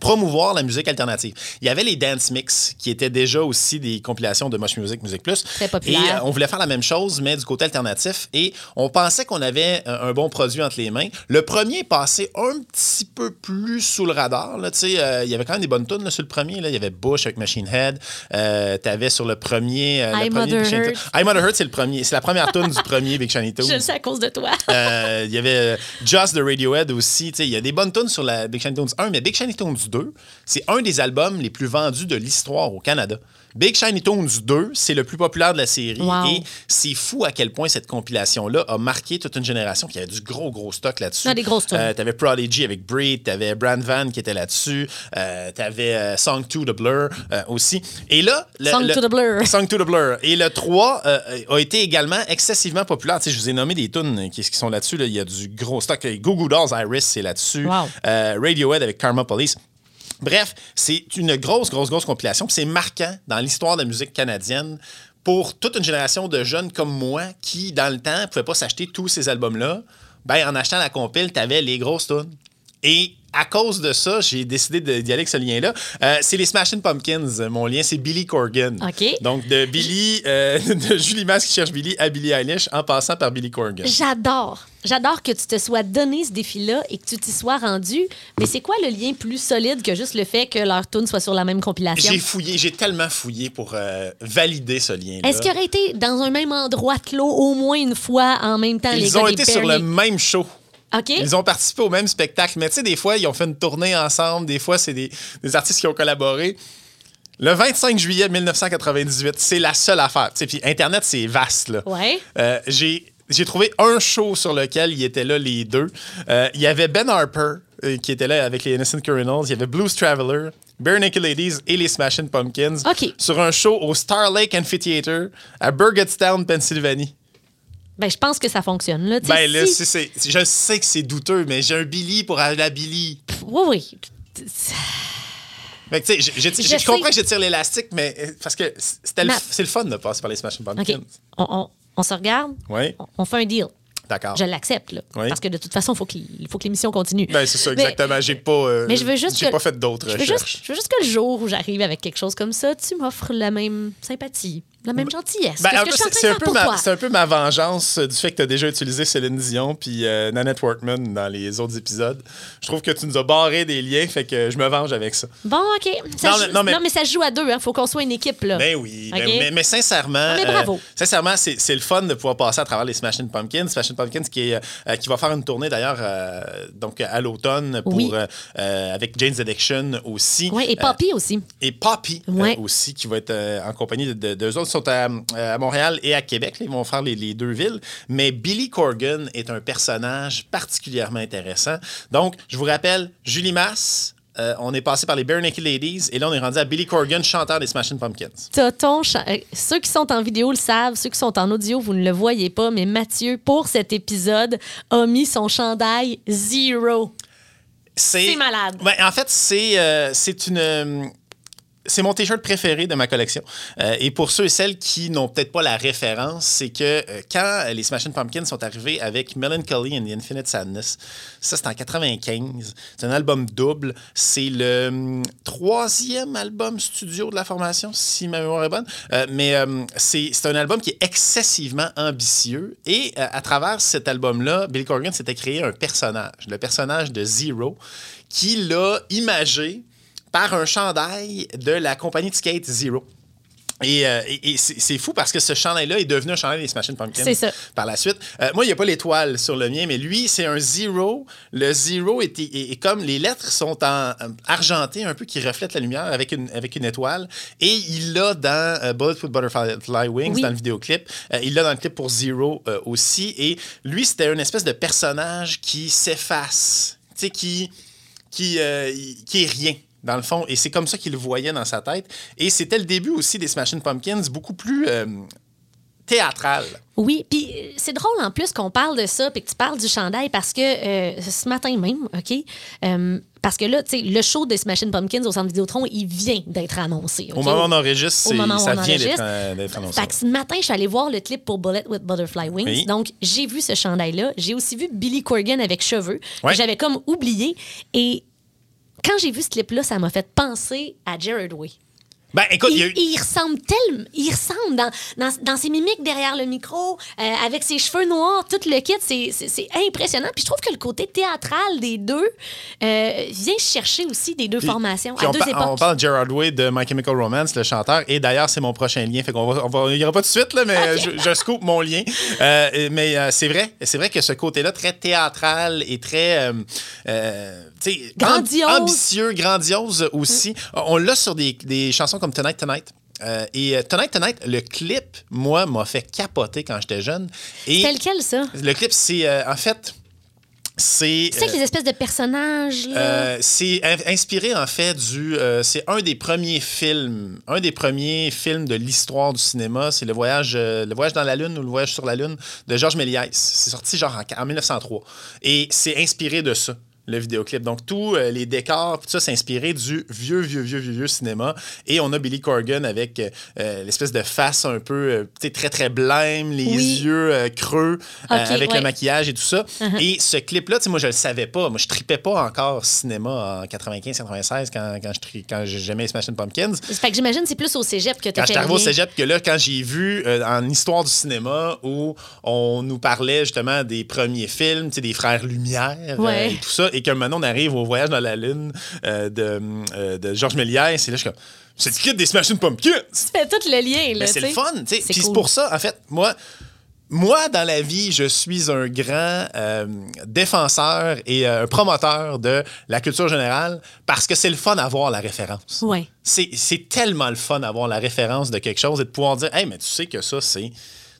promouvoir la musique alternative. Il y avait les Dance Mix, qui étaient déjà aussi des compilations de Mosh Music, Music Plus. Très populaire. Et euh, on voulait faire la même chose, mais du côté alternatif. Et on pensait qu'on avait euh, un bon produit entre les mains. Le premier est passé un petit peu plus sous le radar. Là, euh, il y avait quand même des bonnes tunes là, sur le premier. Là. Il y avait Bush avec Machine Head. Euh, tu avais sur le premier... le premier Mother Big. I'm Mother Hurt, c'est le premier. C'est la première tune du premier Big Shiny Tunes. Je le sais à cause de toi. Il y avait Just de Radiohead aussi. Tu sais, Il y a des bonnes tunes sur la Big Shiny Tunes 1, mais Big Shiny Tunes 2, c'est un des albums les plus vendus de l'histoire au Canada. Big Shiny Tunes 2, c'est le plus populaire de la série. Wow. Et c'est fou à quel point cette compilation-là a marqué toute une génération. Puis il y avait du gros, gros stock là-dessus. Des grosses. Euh, t'avais Prodigy avec Breed, t'avais Brand Van qui était là-dessus, euh, t'avais euh, Song 2 de Blur euh, aussi. Et là... le- Song le- to the Blur. Song to the Blur. Et le 3 euh, a été également excessivement populaire. Tu sais, je vous ai nommé des tunes qui, qui sont là-dessus. là. Il y a du gros stock. Goo Goo Dolls, Iris, c'est là-dessus. Wow. Radiohead avec Karma Police. Bref, c'est une grosse, grosse, grosse compilation. C'est marquant dans l'histoire de la musique canadienne pour toute une génération de jeunes comme moi qui, dans le temps, ne pouvaient pas s'acheter tous ces albums-là. Ben, en achetant la compile, tu avais les grosses tunes. Et à cause de ça, j'ai décidé d'y aller avec ce lien-là. Euh, c'est les Smashing Pumpkins. Mon lien, c'est Billy Corgan. OK. Donc, de Billy, euh, de Julie Masse qui cherche Billy à Billy Eilish en passant par Billy Corgan. J'adore. J'adore que tu te sois donné ce défi-là et que tu t'y sois rendu. Mais c'est quoi le lien plus solide que juste le fait que leur tune soit sur la même compilation? J'ai fouillé, j'ai tellement fouillé pour euh, valider ce lien-là. Est-ce qu'il aurait été dans un même endroit clos au moins une fois en même temps, les Ils gars ont été sur le même show. Ils ont participé au même spectacle. Mais tu sais, des fois, ils ont fait une tournée ensemble. Des fois, c'est des, des artistes qui ont collaboré. Le 25 juillet 1998, c'est la seule affaire. Tu sais, Puis Internet, c'est vaste. Là. Ouais. Euh, j'ai, j'ai trouvé un show sur lequel ils étaient là, les deux. Euh, Il y avait Ben Harper, euh, qui était là avec les Innocent Criminals. Il y avait Blues Traveler, Bare Naked Ladies et les Smashing Pumpkins. OK. Sur un show au Star Lake Amphitheater à Burgettstown, Pennsylvanie. Ben, je pense que ça fonctionne. Là. Ben là, si- c'est- je sais que c'est douteux, mais j'ai un Billy pour aller à Billy. Oui, oui. Fait que, Je je comprends que je tire l'élastique, mais euh, parce que c'était le- c'est le fun de passer par les Smashing OK. Pumpkins. On, on- on se regarde. Oui, On, on fait un deal. d'accord. Je l'accepte, là. Oui. Parce que de toute façon, il faut il faut que l'émission continue. Ben, c'est ça, Mais- exactement. J'ai pas, euh, Mais je veux juste j'ai que- pas fait d'autres Je veux, recherches. juste, je veux juste que le jour où j'arrive avec quelque chose comme ça, tu m'offres la même sympathie, la même gentillesse. Ben, que en ce que fait, je suis en train c'est un, c'est un peu ma vengeance euh, du fait que tu as déjà utilisé Céline Dion puis euh, Nanette Workman dans les autres épisodes. Je trouve que tu nous as barré des liens, fait que je me venge avec ça. Bon, OK. Ça Non, joue- mais- non, mais- ça joue à deux. Il faut qu'on soit une équipe. Là. Ben oui, ben oui. mais, mais sincèrement, mais bravo. sincèrement, c'est, le fun de pouvoir passer à travers les Smashing Pumpkins. Smashing Pumpkins qui, est, euh, qui va faire une tournée d'ailleurs euh, donc à l'automne pour Oui. euh, euh, avec Jane's Addiction aussi. Ouais, et Euh, Poppy aussi. et Poppy euh, aussi, qui va être euh, en compagnie de, de- d'eux autres. Sont à, euh, à Montréal et à Québec. Ils vont faire les, les deux villes. Mais Billy Corgan est un personnage particulièrement intéressant. Donc, je vous rappelle, Julie Masse, euh, on est passé par les Bare Naked Ladies et là, on est rendu à Billy Corgan, chanteur des Smashing Pumpkins. T'as ton cha- euh, Ceux qui sont en vidéo le savent, ceux qui sont en audio, vous ne le voyez pas, mais Mathieu, pour cet épisode, a mis son chandail Zero. C'est malade. Ben, en fait, c'est euh, c'est une. Euh, C'est mon t-shirt préféré de ma collection. Euh, et pour ceux et celles qui n'ont peut-être pas la référence, c'est que euh, quand les Smashing Pumpkins sont arrivés avec Melancholy and the Infinite Sadness, ça c'est en 95. C'est un album double. C'est le hum, troisième album studio de la formation, si ma mémoire est bonne. Euh, mais euh, c'est un album qui est excessivement ambitieux. Et euh, à travers cet album-là, Billy Corgan s'était créé un personnage, le personnage de Zero, qui l'a imagé par un chandail de la compagnie de skate Zero. Et, euh, et- et c'est fou parce que ce chandail-là est devenu un chandail des Smashing Pumpkins ça. par la suite. Euh, moi, il n'y a pas l'étoile sur le mien, mais lui, c'est un zero. Le zero est, est- est comme les lettres sont en euh, argenté, un peu qui reflètent la lumière avec une, avec une étoile. Et il l'a dans euh, Bullet with Butterfly Wings, Oui. dans le vidéoclip. Il l'a dans le clip pour Zero aussi. Et lui, c'était une espèce de personnage qui s'efface, qui, qui, qui est rien. Dans le fond, et c'est comme ça qu'il le voyait dans sa tête. Et c'était le début aussi des Smashing Pumpkins, beaucoup plus euh, théâtral. Oui, puis euh, c'est drôle en plus qu'on parle de ça, puis que tu parles du chandail parce que euh, ce matin même, OK? euh, parce que là, tu sais, le show des Smashing Pumpkins au Centre Vidéotron, il vient d'être annoncé. Au moment où on enregistre, Au c'est- moment où ça on vient d'être annoncé. Fait que ce matin, je suis allée voir le clip pour Bullet with Butterfly Wings. Oui. Donc, j'ai vu ce chandail-là. J'ai aussi vu Billy Corgan avec cheveux, Ouais. que j'avais comme oublié. Et quand j'ai vu ce clip-là, ça m'a fait penser à Jared Way. Ben, écoute, il y a eu. Il, il ressemble tellement. Il ressemble dans, dans, dans ses mimiques derrière le micro, euh, avec ses cheveux noirs, tout le kit. C'est, impressionnant. Puis je trouve que le côté théâtral des deux euh, vient chercher aussi des deux Puis- formations puis à on, deux par- époques. on parle de Gerard Way de My Chemical Romance, le chanteur, et d'ailleurs, c'est mon prochain lien. Fait qu'on va, on va- il n'y aura pas tout de suite, là, mais je, je scoop mon lien. Euh, mais euh, c'est vrai, c'est vrai que ce côté-là, très théâtral et très. Euh, euh, amb- Grandiose. ambitieux, grandiose aussi. On l'a sur des, des chansons comme Tonight Tonight. Euh, et euh, Tonight Tonight, le clip, moi, m'a fait capoter quand j'étais jeune. Et Tel quel, ça? le clip, c'est euh, en fait. C'est. Tu sais, les espèces de personnages. Euh, c'est in- inspiré en fait du. euh, c'est un des premiers films, un des premiers films de l'histoire du cinéma. C'est le voyage, euh, le voyage dans la lune ou le voyage sur la lune de Georges Méliès. C'est sorti genre en, en 1903 et c'est inspiré de ça. Le vidéoclip. Donc, tous euh, les décors, tout ça, inspiré du vieux, vieux, vieux, vieux, vieux cinéma. Et on a Billy Corgan avec euh, euh, l'espèce de face un peu, euh, tu sais, très, très blême, les Oui. yeux euh, creux, euh, Ok, avec ouais. le maquillage et tout ça. Et ce clip-là, tu sais, moi, je le savais pas. Moi, je tripais pas encore cinéma en 95-96 quand, quand je quand j'aimais Smashing Pumpkins. Fait que j'imagine c'est plus au cégep que tu Quand j'étais au cégep, que là, quand j'ai vu en histoire du cinéma où on nous parlait justement des premiers films, tu sais, des frères Lumière Ouais. et tout ça, et que maintenant on arrive au voyage dans la lune euh, de, euh, de Georges Méliès, et là, je suis comme, c'est le clip des Smashing Pumpkins! Tu fais tout le lien, là. Mais c'est le fun, tu sais. C'est Puis c'est pour ça, en fait, moi, moi, dans la vie, je suis un grand euh, défenseur et euh, un promoteur de la culture générale parce que c'est le fun d'avoir la référence. Ouais. C'est c'est tellement le fun d'avoir la référence de quelque chose et de pouvoir dire Hey, mais tu sais que ça, c'est.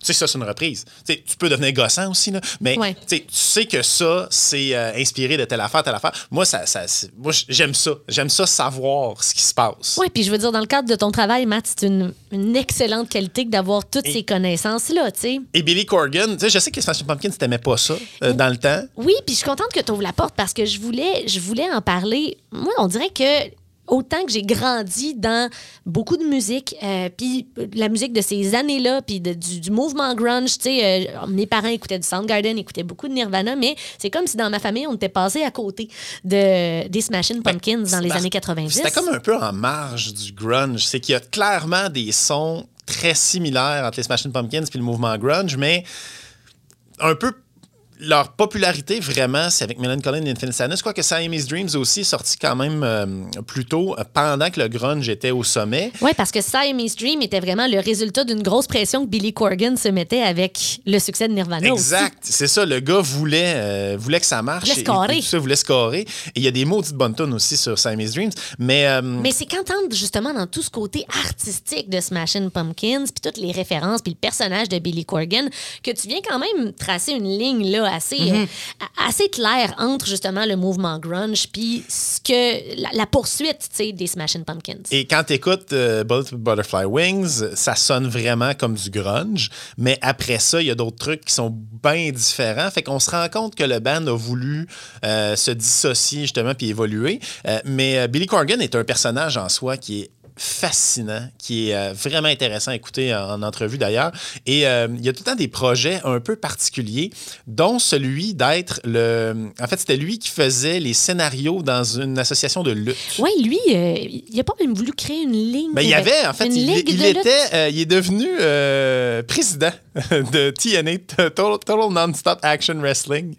Tu sais que ça, c'est une reprise. Tu tu peux devenir gossant aussi, là, mais Ouais. tu sais, tu que ça, c'est euh, inspiré de telle affaire, telle affaire. Moi, ça, ça, moi j'aime ça. J'aime ça savoir ce qui se passe. Oui, puis je veux dire, dans le cadre de ton travail, Matt, c'est une, une excellente qualité d'avoir toutes Et- ces connaissances-là, tu sais. Et Billy Corgan, tu je sais que Smashing Pumpkins, t'aimais pas ça euh, dans le temps. Oui, puis je suis contente que tu ouvres la porte parce que je voulais, je voulais en parler. Moi, on dirait que autant que j'ai grandi dans beaucoup de musique, euh, puis la musique de ces années-là, puis du, du mouvement grunge, tu sais, euh, mes parents écoutaient du Soundgarden, écoutaient beaucoup de Nirvana, mais c'est comme si dans ma famille, on était passé à côté de, des Smashing Pumpkins dans les années 90. C'était comme un peu en marge du grunge. C'est qu'il y a clairement des sons très similaires entre les Smashing Pumpkins puis le mouvement grunge, mais un peu leur popularité vraiment, c'est avec Melancholy et Infinite Sadness. Quoique Siamese Dreams aussi est sorti quand même euh, plus tôt, euh, pendant que le grunge était au sommet. Oui, parce que Siamese Dream était vraiment le résultat d'une grosse pression que Billy Corgan se mettait avec le succès de Nirvana. Exact, c'est ça. Le gars voulait, euh, voulait que ça marche. Voulait et- scorer. Et, tout ça, voulait scorer. Et il y a des maudites bonnes tunes aussi sur Siamese Dreams. Mais, euh, Mais c'est qu'entendre justement dans tout ce côté artistique de Smashing Pumpkins, puis toutes les références, puis le personnage de Billy Corgan, que tu viens quand même tracer une ligne là assez, euh, a- assez claire entre justement le mouvement grunge puis ce que la, la poursuite, des Smashing Pumpkins. Et quand tu écoutes with Butterfly Wings, ça sonne vraiment comme du grunge. Mais après ça, il y a d'autres trucs qui sont bien différents. Fait qu'on se rend compte que le band a voulu euh, se dissocier justement puis évoluer. Euh, mais euh, Billy Corgan est un personnage en soi qui est fascinant, qui est euh, vraiment intéressant à écouter en, en entrevue d'ailleurs. Et euh, il y a tout le temps des projets un peu particuliers, dont celui d'être le... En fait, c'était lui qui faisait les scénarios dans une association de lutte. Oui, lui, euh, il a pas même voulu créer une ligne. Ben, il y avait, en fait, il, de était, euh, il est devenu euh, président de TNA, Total, Total Non-Stop Action Wrestling.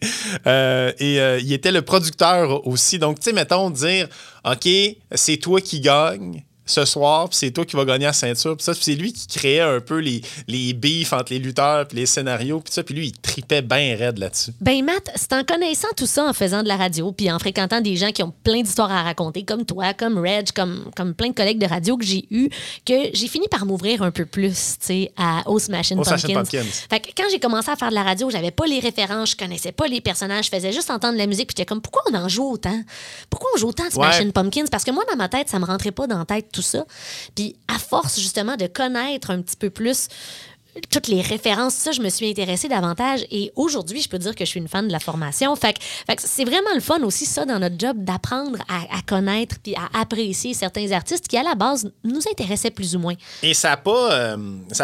Euh, et euh, il était le producteur aussi. Donc, tu sais, mettons, dire, OK, c'est toi qui gagne ce soir, puis c'est toi qui vas gagner la ceinture, puis c'est lui qui créait un peu les, les beefs entre les lutteurs, puis les scénarios, puis ça, puis lui, il tripait bien raide là-dessus. Ben Matt, c'est en connaissant tout ça, en faisant de la radio, puis en fréquentant des gens qui ont plein d'histoires à raconter, comme toi, comme Reg, comme, comme plein de collègues de radio que j'ai eu, que j'ai fini par m'ouvrir un peu plus, tu sais, à- aux Smashing Pumpkins. Pumpkins. Fait que quand j'ai commencé à faire de la radio, j'avais pas les références, je connaissais pas les personnages, je faisais juste entendre la musique, puis j'étais comme, pourquoi on en joue autant? Pourquoi on joue autant de Smashing Ouais. Pumpkins? Parce que moi, dans ma tête, ça me rentrait pas dans la tête tout ça. Puis à force, justement, de connaître un petit peu plus toutes les références, ça, je me suis intéressée davantage. Et aujourd'hui, je peux dire que je suis une fan de la formation. Fait que, fait c'est vraiment le fun aussi, ça, dans notre job, d'apprendre à, connaître puis à apprécier certains artistes qui, à la base, nous intéressaient plus ou moins. Et ça n'a pas, euh,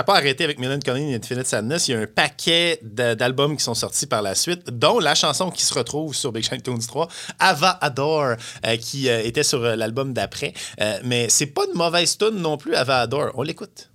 pas arrêté avec Melancholy et Infinite Sadness. Il y a un paquet d'albums qui sont sortis par la suite, dont la chanson qui se retrouve sur Big Shine Tunes 3, Ava Adore, euh, qui euh, était sur l'album d'après. Mais c'est pas une mauvaise tune non plus, Ava Adore. On l'écoute.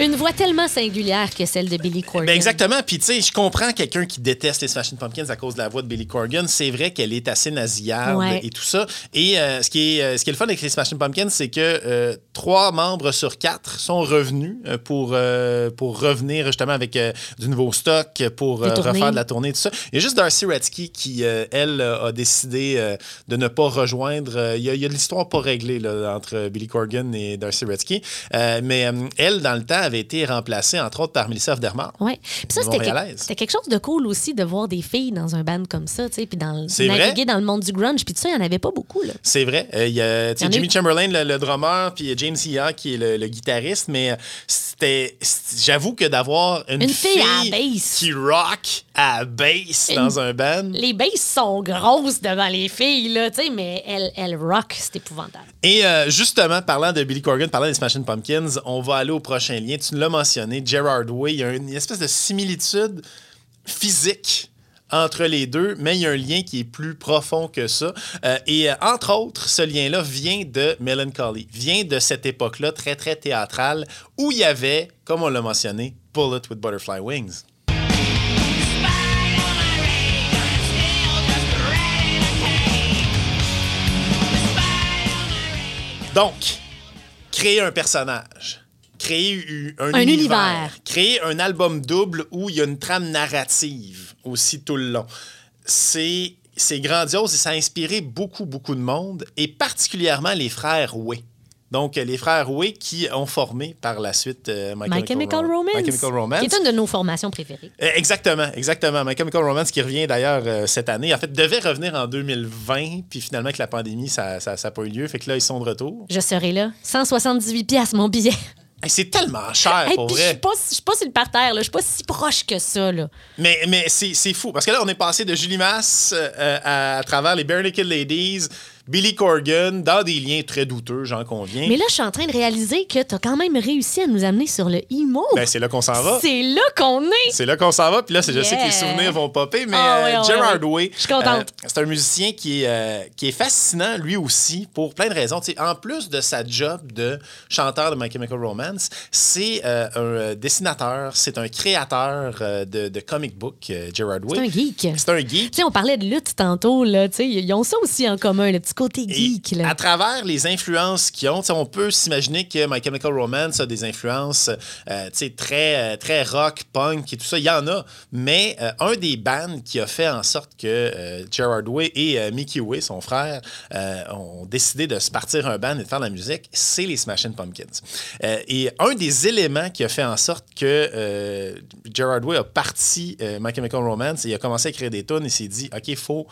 Une voix tellement singulière que celle de Billy Corgan. Ben exactement. Puis, tu sais, je comprends quelqu'un qui déteste les Smashing Pumpkins à cause de la voix de Billy Corgan. C'est vrai qu'elle est assez nasillarde Ouais. et tout ça. Et euh, ce, qui est, euh, ce qui est le fun avec les Smashing Pumpkins, c'est que euh, trois membres sur quatre sont revenus pour, euh, pour revenir justement avec du nouveau stock, pour refaire de la tournée, tout ça. Il y a juste Darcy Retzky qui, elle, a décidé de ne pas rejoindre. Il y a, il y a de l'histoire pas réglée là, entre Billy Corgan et Darcy. Euh, mais elle, dans le temps, avait été remplacée, entre autres, par Melissa Afdermar. Ouais. Puis ça, c'était, que- quelque chose de cool aussi de voir des filles dans un band comme ça, tu sais, puis dans naviguer vrai. dans le monde du grunge, puis tout ça, il n'y en avait pas beaucoup, là. C'est vrai. Euh, Il y a y Jimmy eu- Chamberlain, le, le drummer, puis James Ia, qui est le, le guitariste. Mais euh, c'était. J'avoue que d'avoir une, Une fille à la bass. qui rock à bass Une- dans un band. Les basses sont grosses devant les filles, là, tu sais, mais elles, elles rock, c'est épouvantable. Et euh, justement, parlant de Billy Corgan, parlant des Smashing Pumpkins, on va aller au prochain lien. Tu l'as mentionné, Gerard Way. Il y a une espèce de similitude physique entre les deux, mais il y a un lien qui est plus profond que ça. Euh, et euh, entre autres, ce lien-là vient de Melancholy, vient de cette époque-là très, très théâtrale, où il y avait, comme on l'a mentionné, Bullet with Butterfly Wings. Donc, créer un personnage, créer un, Un univers, univers. créer un album double où il y a une trame narrative aussi tout le long. C'est c'est grandiose et ça a inspiré beaucoup, beaucoup de monde, et particulièrement les frères Way. Donc, les frères Way qui ont formé par la suite euh, My, My Chemical Romance. My Chemical Romance. Qui est une de nos formations préférées. Euh, Exactement, exactement. My Chemical Romance qui revient d'ailleurs euh, cette année. En fait, devait revenir en 2020, puis finalement, avec la pandémie, ça n'a ça, pas eu lieu. Fait que là, ils sont de retour. Je serai là. 178 pièces mon billet. Hey, c'est tellement cher, Hey, pour je vrai. suis pas, je suis pas sur le parterre. Je suis pas si proche que ça, là. Mais, mais c'est c'est fou. Parce que là, on est passé de Julie Masse euh, à, à travers les Bare Naked Ladies, Billy Corgan, dans des liens très douteux, j'en conviens. Mais là, je suis en train de réaliser que t'as quand même réussi à nous amener sur le emo. Ben, c'est là qu'on s'en va. c'est là qu'on est. C'est là qu'on s'en va. Puis là, c'est- je sais que les Yeah. souvenirs vont popper, mais Ah euh, ouais, Gerard ouais. Way, Je suis contente. euh, c'est un musicien qui est, euh, qui est fascinant, lui aussi, pour plein de raisons. Tu en plus de sa job de chanteur de My Chemical Romance, c'est euh, un dessinateur, c'est un créateur de, de comic book, Gerard Way. C'est un geek. C'est un geek. Tu sais, on parlait de lutte tantôt, là. Tu ils ont ça aussi en commun, le petit côté geek, là. à travers les influences qu'ils ont, on peut s'imaginer que My Chemical Romance a des influences euh, très, euh, très rock, punk et tout ça. Il y en a. Mais euh, un des bands qui a fait en sorte que euh, Gerard Way et Mickey Way, son frère, ont décidé de se partir un band et de faire de la musique, c'est les Smashing Pumpkins. Et un des éléments qui a fait en sorte que Gerard Way a parti My Chemical Romance et il a commencé à écrire des tunes et s'est dit, OK, il faut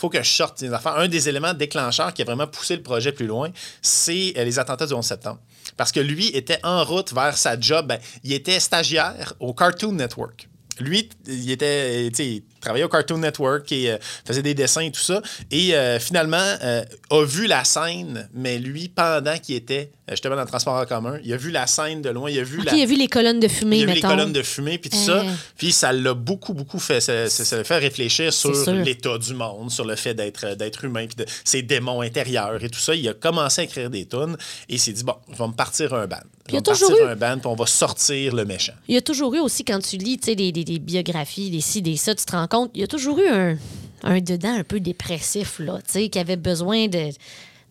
faut que je sorte des affaires. Un des éléments déclencheurs qui a vraiment poussé le projet plus loin, c'est euh, les attentats du 11 septembre. Parce que lui était en route vers sa job. Ben, il était stagiaire au Cartoon Network. Lui, il était, tu sais, il travaillait au Cartoon Network et euh, faisait des dessins et tout ça. Et euh, finalement, euh, a vu la scène, mais lui, pendant qu'il était justement dans le transport en commun, il a vu la scène de loin, il a vu la, il a vu les colonnes de fumée, il avait mettons. les colonnes de fumée, puis tout ça. Puis ça l'a beaucoup, beaucoup fait, ça, ça- fait réfléchir sur l'état du monde, sur le fait d'être, d'être humain, puis de ses démons intérieurs et tout ça. Il a commencé à écrire des tunes et il s'est dit, bon, je vais me partir un band. Il y a toujours eu- un band, puis on va sortir le méchant. Il y a toujours eu aussi, quand tu lis des, des- des biographies, des ci, des ça, tu te rends compte, il y a toujours eu un, un dedans un peu dépressif, là, qui avait besoin de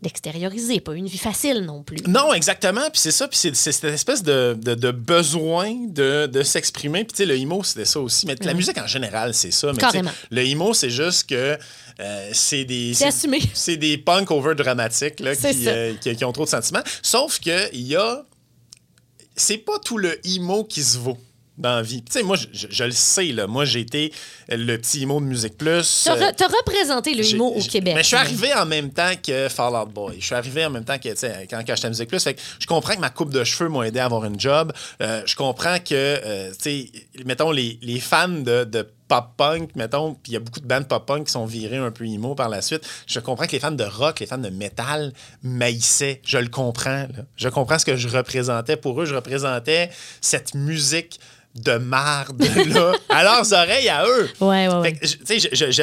d'extérioriser, pas une vie facile non plus. Non, exactement. Puis c'est ça. Puis c'est, cette espèce de, de- de besoin de, de s'exprimer. Puis tu sais, le emo, c'était ça aussi. Mais la musique en général, c'est ça. Mais Carrément. le emo, c'est juste que euh, c'est des. C'est des punks over dramatiques là, qui, euh, qui, qui ont trop de sentiments. Sauf que il y a. C'est pas tout le emo qui se vaut dans la vie. Tu sais, moi, je, je- je le sais, là. Moi, j'ai été le petit emo de Musique Plus. Tu as, Euh, représenté le emo au Québec. Mais je suis arrivé en même temps que Fall Out Boy. Je suis arrivé en même temps que, tu sais, quand, quand j'étais à Musique Plus. Fait que je comprends que ma coupe de cheveux m'a aidé à avoir une job. Euh, je comprends que, euh, tu sais, mettons, les, les fans de, de pop-punk, mettons, puis il y a beaucoup de bandes pop-punk qui sont virées un peu emo par la suite. Je comprends que les fans de rock, les fans de métal maïssaient. Je le comprends. là. Je comprends ce que je représentais. Pour eux, je représentais cette musique de marde, là, à leurs oreilles, à eux. Ouais, ouais, ouais.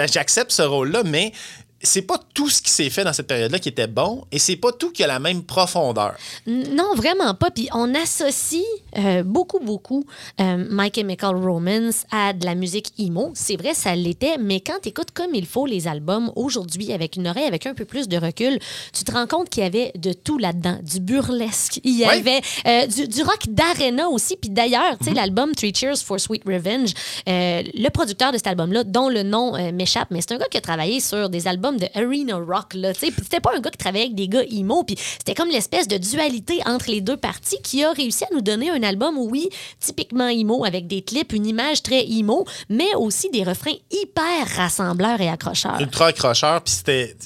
J'accepte ce rôle-là, mais c'est pas tout ce qui s'est fait dans cette période-là qui était bon et c'est pas tout qui a la même profondeur. Non, vraiment pas. Puis on associe euh, beaucoup, beaucoup euh, My Chemical Romance à de la musique emo. C'est vrai, ça l'était, mais quand tu écoutes comme il faut les albums aujourd'hui, avec une oreille avec un peu plus de recul, tu te rends compte qu'il y avait de tout là-dedans. Du burlesque, il y avait euh, du, du rock d'arena aussi. Puis d'ailleurs, tu sais, l'album Three Cheers for Sweet Revenge, euh, le producteur de cet album-là, dont le nom m'échappe, mais c'est un gars qui a travaillé sur des albums de arena rock. Là, c'était pas un gars qui travaillait avec des gars emo. Puis c'était comme l'espèce de dualité entre les deux parties qui a réussi à nous donner un album, oui, typiquement emo, avec des clips, une image très emo, mais aussi des refrains hyper rassembleurs et accrocheurs. Ultra accrocheur, puis c'était.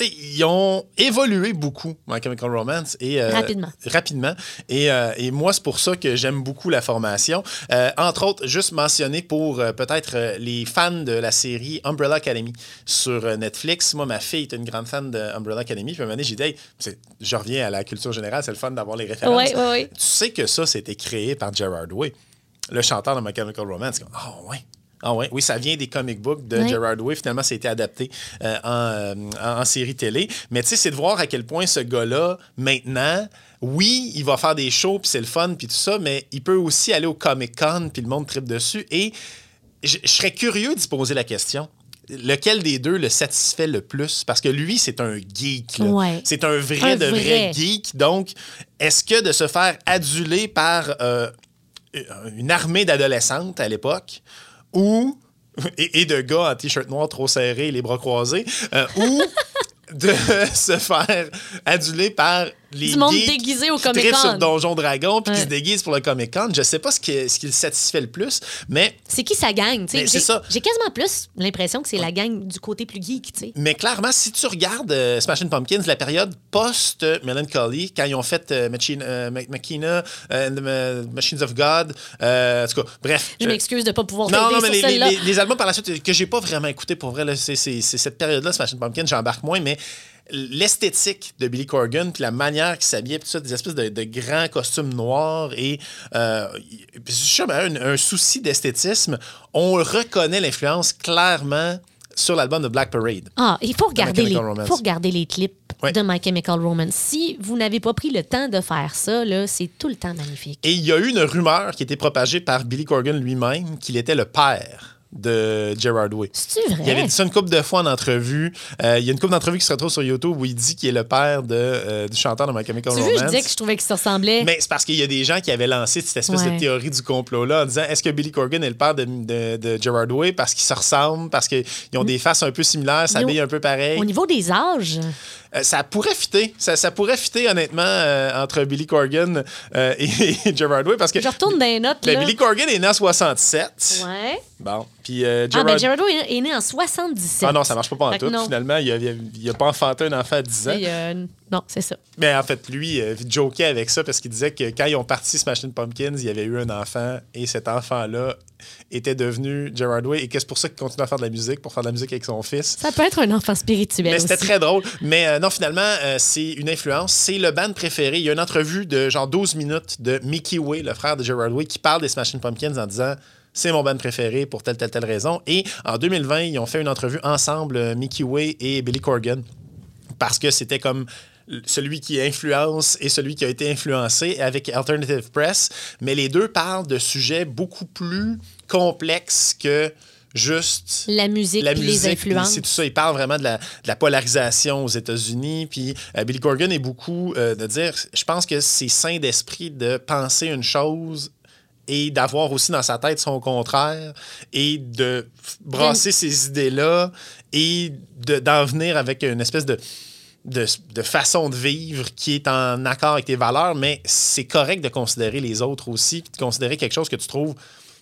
Ils ont évolué beaucoup, My Chemical Romance. Et, euh, Rapidement. Rapidement. Et, euh, et moi, c'est pour ça que j'aime beaucoup la formation. Euh, entre autres, juste mentionner pour peut-être les fans de la série Umbrella Academy sur Netflix. Moi, ma fille est une grande fan de Umbrella Academy. Puis à un moment donné, j'ai dit, Hey, je reviens à la culture générale, c'est le fun d'avoir les références. Ouais, ouais. Tu sais que ça, c'était créé par Gerard Way, le chanteur de My Chemical Romance. Comme, Ah ouais. Ah ouais, oui, ça vient des comic books de Ouais. Gerard Way. Finalement, ça a été adapté euh, en, euh, en- série télé. Mais tu sais, c'est de voir à quel point ce gars-là, maintenant, oui, il va faire des shows, puis c'est le fun, puis tout ça, mais il peut aussi aller au Comic-Con, puis le monde tripe dessus. Et je serais curieux d'y poser la question. lequel des deux le satisfait le plus? Parce que lui, c'est un geek. là. Ouais. C'est un vrai Un de vrai. vrai. geek. Donc, est-ce que de se faire aduler par euh, une armée d'adolescentes à l'époque ou et, et de gars en t-shirt noir trop serré, les bras croisés, euh, ou de se faire aduler par les Du monde déguisé au qui trippent Comic-Con. sur Donjon Dragon puis qui Ouais. se déguisent pour le Comic Con. Je sais pas ce qui, ce qui le satisfait le plus, mais C'est qui ça gagne, tu sais? J'ai- ça. J'ai quasiment plus l'impression que c'est la gang du côté plus geek, tu sais. Mais clairement, si tu regardes euh, Smashing Pumpkins, la période post-Melancholy, quand ils ont fait euh, Machine, euh, Machina, euh, and the Ma- Machines of God, euh, en tout cas, bref. Je euh, m'excuse de pas pouvoir non, non, mais les, les- les albums par la suite que j'ai pas vraiment écouté pour vrai, c'est cette période-là, Smashing Pumpkins, j'embarque moins, mais l'esthétique de Billy Corgan, puis la manière qu'il s'habillait, puis tout ça, des espèces de, de grands costumes noirs et euh, un, un souci d'esthétisme, on reconnaît l'influence clairement sur l'album de Black Parade. Ah, il faut regarder, les, faut regarder les clips de My Chemical Romance. Si vous n'avez pas pris le temps de faire ça, c'est tout le temps magnifique. Et il y a eu une rumeur qui été propagée par Billy Corgan lui-même qu'il était le père de Gerard Way. C'est-tu vrai? Il avait dit ça une couple de fois en entrevue. Euh, il y a une couple d'entrevues qui se retrouvent sur YouTube où il dit qu'il est le père de, euh, du chanteur de My Chemical Tu veux, Romance. je disais que je trouvais que ça ressemblait. Mais c'est parce qu'il y a des gens qui avaient lancé cette espèce Ouais. de théorie du complot-là en disant est-ce que Billy Corgan est le père de, de, de Gerard Way parce qu'ils se ressemblent, parce qu'ils ont des faces un peu similaires, s'habillent un peu pareil? Au niveau des âges, ça pourrait fitter. Ça, ça pourrait fitter, honnêtement, euh, entre Billy Corgan euh, et, et Gerard Way parce que je retourne dans les notes. ben, là. Billy Corgan est né en 67. Ouais. Bon. Puis euh, Ah, Gerard... ben Gerardo est est né en 77. Ah non, ça marche pas, que tout. non. Finalement, il a, il a- il a pas enfanté un enfant à 10 ans. Et, euh, non, c'est ça. Mais en fait, lui, euh, il jokait avec ça parce qu'il disait que quand ils ont parti Smashing Pumpkins, il y avait eu un enfant et cet enfant-là était devenu Gerard Way et que c'est pour ça qu'il continue à faire de la musique, pour faire de la musique avec son fils? Ça peut être un enfant spirituel Mais c'était très drôle. Mais euh, non, finalement, euh, c'est une influence. C'est le band préféré. Il y a une entrevue de genre 12 minutes de Mickey Way, le frère de Gerard Way, qui parle des Smashing Pumpkins en disant c'est mon band préféré pour telle, telle, telle raison. Et en 2020, ils ont fait une entrevue ensemble, euh, Mickey Way et Billy Corgan, parce que c'était comme celui qui influence et celui qui a été influencé avec Alternative Press. Mais les deux parlent de sujets beaucoup plus complexes que juste La musique, la puis musique, les puis influences. c'est tout ça. Il parle vraiment de la, de la polarisation aux États-Unis. Puis euh, Billy Corgan est beaucoup euh, de dire, je pense que c'est sain d'esprit de penser une chose et d'avoir aussi dans sa tête son contraire et de brasser ces idées-là et de- d'en venir avec une espèce de, de, façon de vivre qui est en accord avec tes valeurs, mais c'est correct de considérer les autres aussi, de considérer quelque chose que tu trouves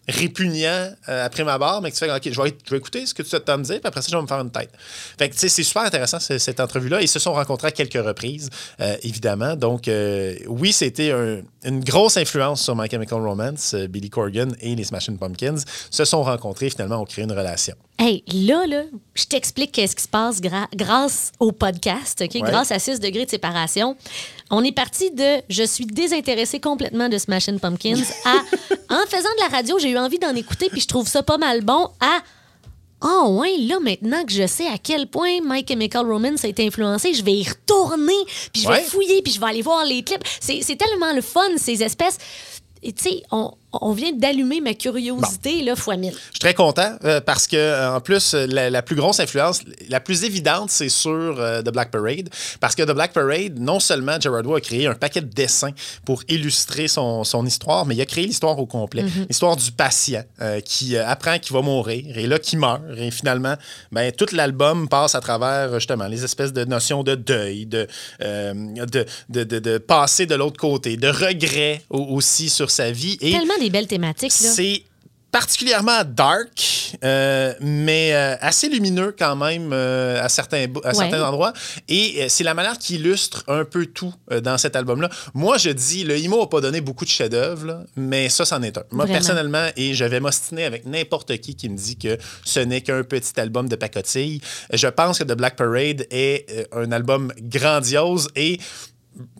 répugnant euh, après ma barre, mais que tu fais, OK, je vais, je vais écouter ce que tu as à me dire, puis après ça, je vais me faire une tête. Fait que, c'est super intéressant, ce- cette entrevue-là. Ils se sont rencontrés à quelques reprises, euh, évidemment. Donc, euh, oui, c'était un- une grosse influence sur My Chemical Romance. Euh, Billy Corgan et les Smashing Pumpkins se sont rencontrés, finalement, ont créé une relation. Hey, là, là, je t'explique qu'est-ce qui se passe gra- grâce au podcast, OK? Ouais. Grâce à 6 degrés de séparation. On est parti de je suis désintéressé complètement de Smashing Pumpkins à en faisant de la radio, j'ai eu envie d'en écouter puis je trouve ça pas mal bon à Oh ouais, là maintenant que je sais à quel point My Chemical Romance a été influencé, je vais y retourner, puis je vais Ouais. fouiller, puis je vais aller voir les clips. C'est c'est tellement le fun, ces espèces. Et tu sais, on, on vient d'allumer ma curiosité, là, fois mille. Je suis très content euh, parce que euh, en plus la, la plus grosse influence, la plus évidente, c'est sur euh, The Black Parade parce que The Black Parade, non seulement Gerard Way a créé un paquet de dessins pour illustrer son, son histoire, mais il a créé l'histoire au complet, l'histoire du patient euh, qui apprend qu'il va mourir et là qui meurt. Et finalement, ben tout l'album passe à travers justement les espèces de notions de deuil, de de, de, de- de passer de l'autre côté, de regret au- aussi sur sa vie. Et Tellement des belles thématiques, c'est particulièrement dark, euh, mais euh, assez lumineux quand même euh, à, certains, à Ouais. certains endroits. Et c'est la manière qui illustre un peu tout dans cet album-là. Moi, je dis, le Imo n'a pas donné beaucoup de chefs-d'œuvre, mais ça, c'en est un. Moi, Vraiment. personnellement, et je vais m'ostiner avec n'importe qui qui me dit que ce n'est qu'un petit album de pacotille. Je pense que The Black Parade est un album grandiose et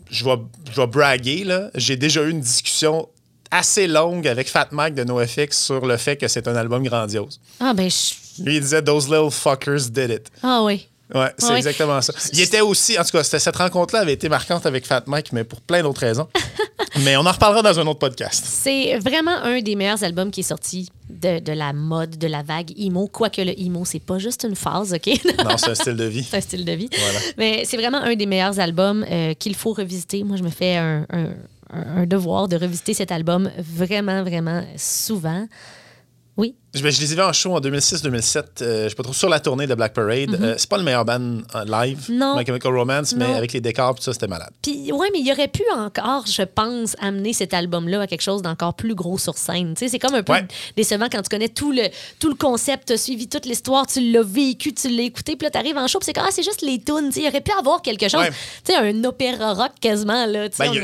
je vais, je vais braguer, là. J'ai déjà eu une discussion assez longue avec Fat Mike de NoFX sur le fait que c'est un album grandiose. Ah, ben, je- Lui, il disait Those little fuckers did it. ah oui. Ouais, c'est Ouais. exactement ça. Il était aussi, en tout cas, cette rencontre-là avait été marquante avec Fat Mike, mais pour plein d'autres raisons. mais on en reparlera dans un autre podcast. C'est vraiment un des meilleurs albums qui est sorti de, de la mode, de la vague emo. Quoique le emo, c'est pas juste une phase, OK? Non, c'est un style de vie. c'est un style de vie. Voilà. Mais c'est vraiment un des meilleurs albums euh, qu'il faut revisiter. Moi, je me fais un, un- un- devoir de revisiter cet album vraiment, vraiment souvent. Oui? Je, ben, je les ai vus en show en 2006-2007, euh, je sais pas trop, sur la tournée de Black Parade. Euh, c'est pas le meilleur band euh, live. Non. My Chemical Romance, mais avec les décors, tout ça, c'était malade. Puis, ouais, mais il aurait pu encore, je pense, amener cet album-là à quelque chose d'encore plus gros sur scène. Tu sais, c'est comme un peu Ouais. décevant quand tu connais tout le, tout le concept, tu as suivi toute l'histoire, tu l'as vécu, tu l'as écouté, puis là, tu arrives en show, c'est comme, ah, c'est juste les tunes. Il aurait pu avoir quelque chose. Ouais. Tu sais, un opéra rock quasiment, Ben, Il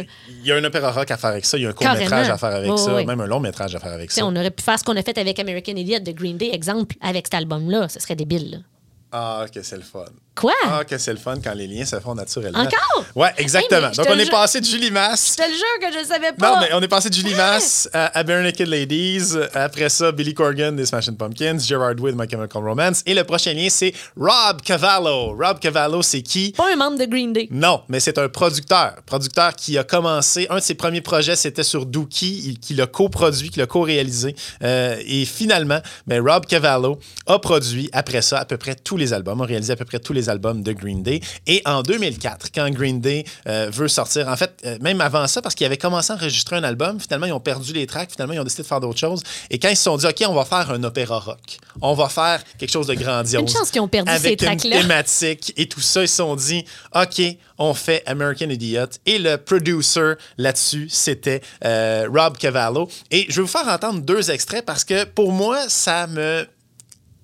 y, a- y un opéra rock à faire avec ça, il y a un court-métrage à faire avec ça, même un long-métrage à faire avec ça. on aurait pu faire ce qu'on a fait avec American Idiot de Green Day, exemple, avec cet album-là. Ce serait débile. Ah, que c'est le fun. Quoi? Ah, que c'est le fun quand les liens se font naturellement. Encore? Ouais, exactement. Hey, Donc, on est passé de Julie Masse. Je te le jure que je le savais pas. Non, mais on est passé de Julie Mass à, à Bare Naked Ladies. Après ça, Billy Corgan des Smashing Pumpkins, Gerard Way de My Chemical Romance. Et le prochain lien, c'est Rob Cavallo. Rob Cavallo, c'est qui? Pas un membre de Green Day. Non, mais c'est un producteur. Producteur qui a commencé. Un de ses premiers projets, c'était sur Dookie, qui l'a coproduit, qui l'a co-réalisé. Euh, et finalement, ben, Rob Cavallo a produit après ça à peu près tous les albums, a réalisé à peu près tous les albums de Green Day. Et en 2004, quand Green Day euh, veut sortir, en fait, euh, même avant ça, parce qu'ils avaient commencé à enregistrer un album, finalement, ils ont perdu les tracks, finalement, ils ont décidé de faire d'autres choses. Et quand ils se sont dit, OK, on va faire un opéra rock, on va faire quelque chose de grandiose. Une chance qu'ils ont perdu avec ces une tracks-là. thématique et tout ça, ils se sont dit, OK, on fait American Idiot. Et le producer là-dessus, c'était euh, Rob Cavallo. Et je vais vous faire entendre deux extraits parce que pour moi, ça me.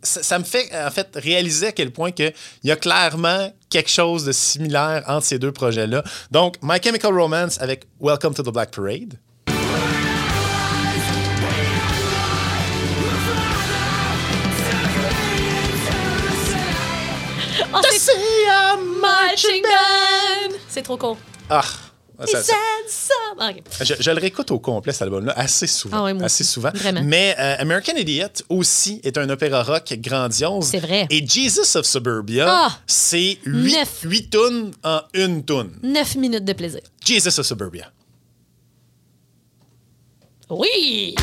Ça, ça me fait en fait réaliser à quel point que il y a clairement quelque chose de similaire entre ces deux projets-là. Donc, My Chemical Romance avec Welcome to the Black Parade. Oh, c'est. C'est trop con. Ah! He ça- ça-. Ah, ok. Je, je le réécoute au complet, cet album-là, assez souvent. Ah moi assez aussi. souvent. Vraiment. Mais euh, American Idiot aussi est un opéra rock grandiose. C'est vrai. Et Jesus of Suburbia, Ah! c'est huit, Neuf. huit tunes en une tune. Neuf minutes de plaisir. Jesus of Suburbia. Oui!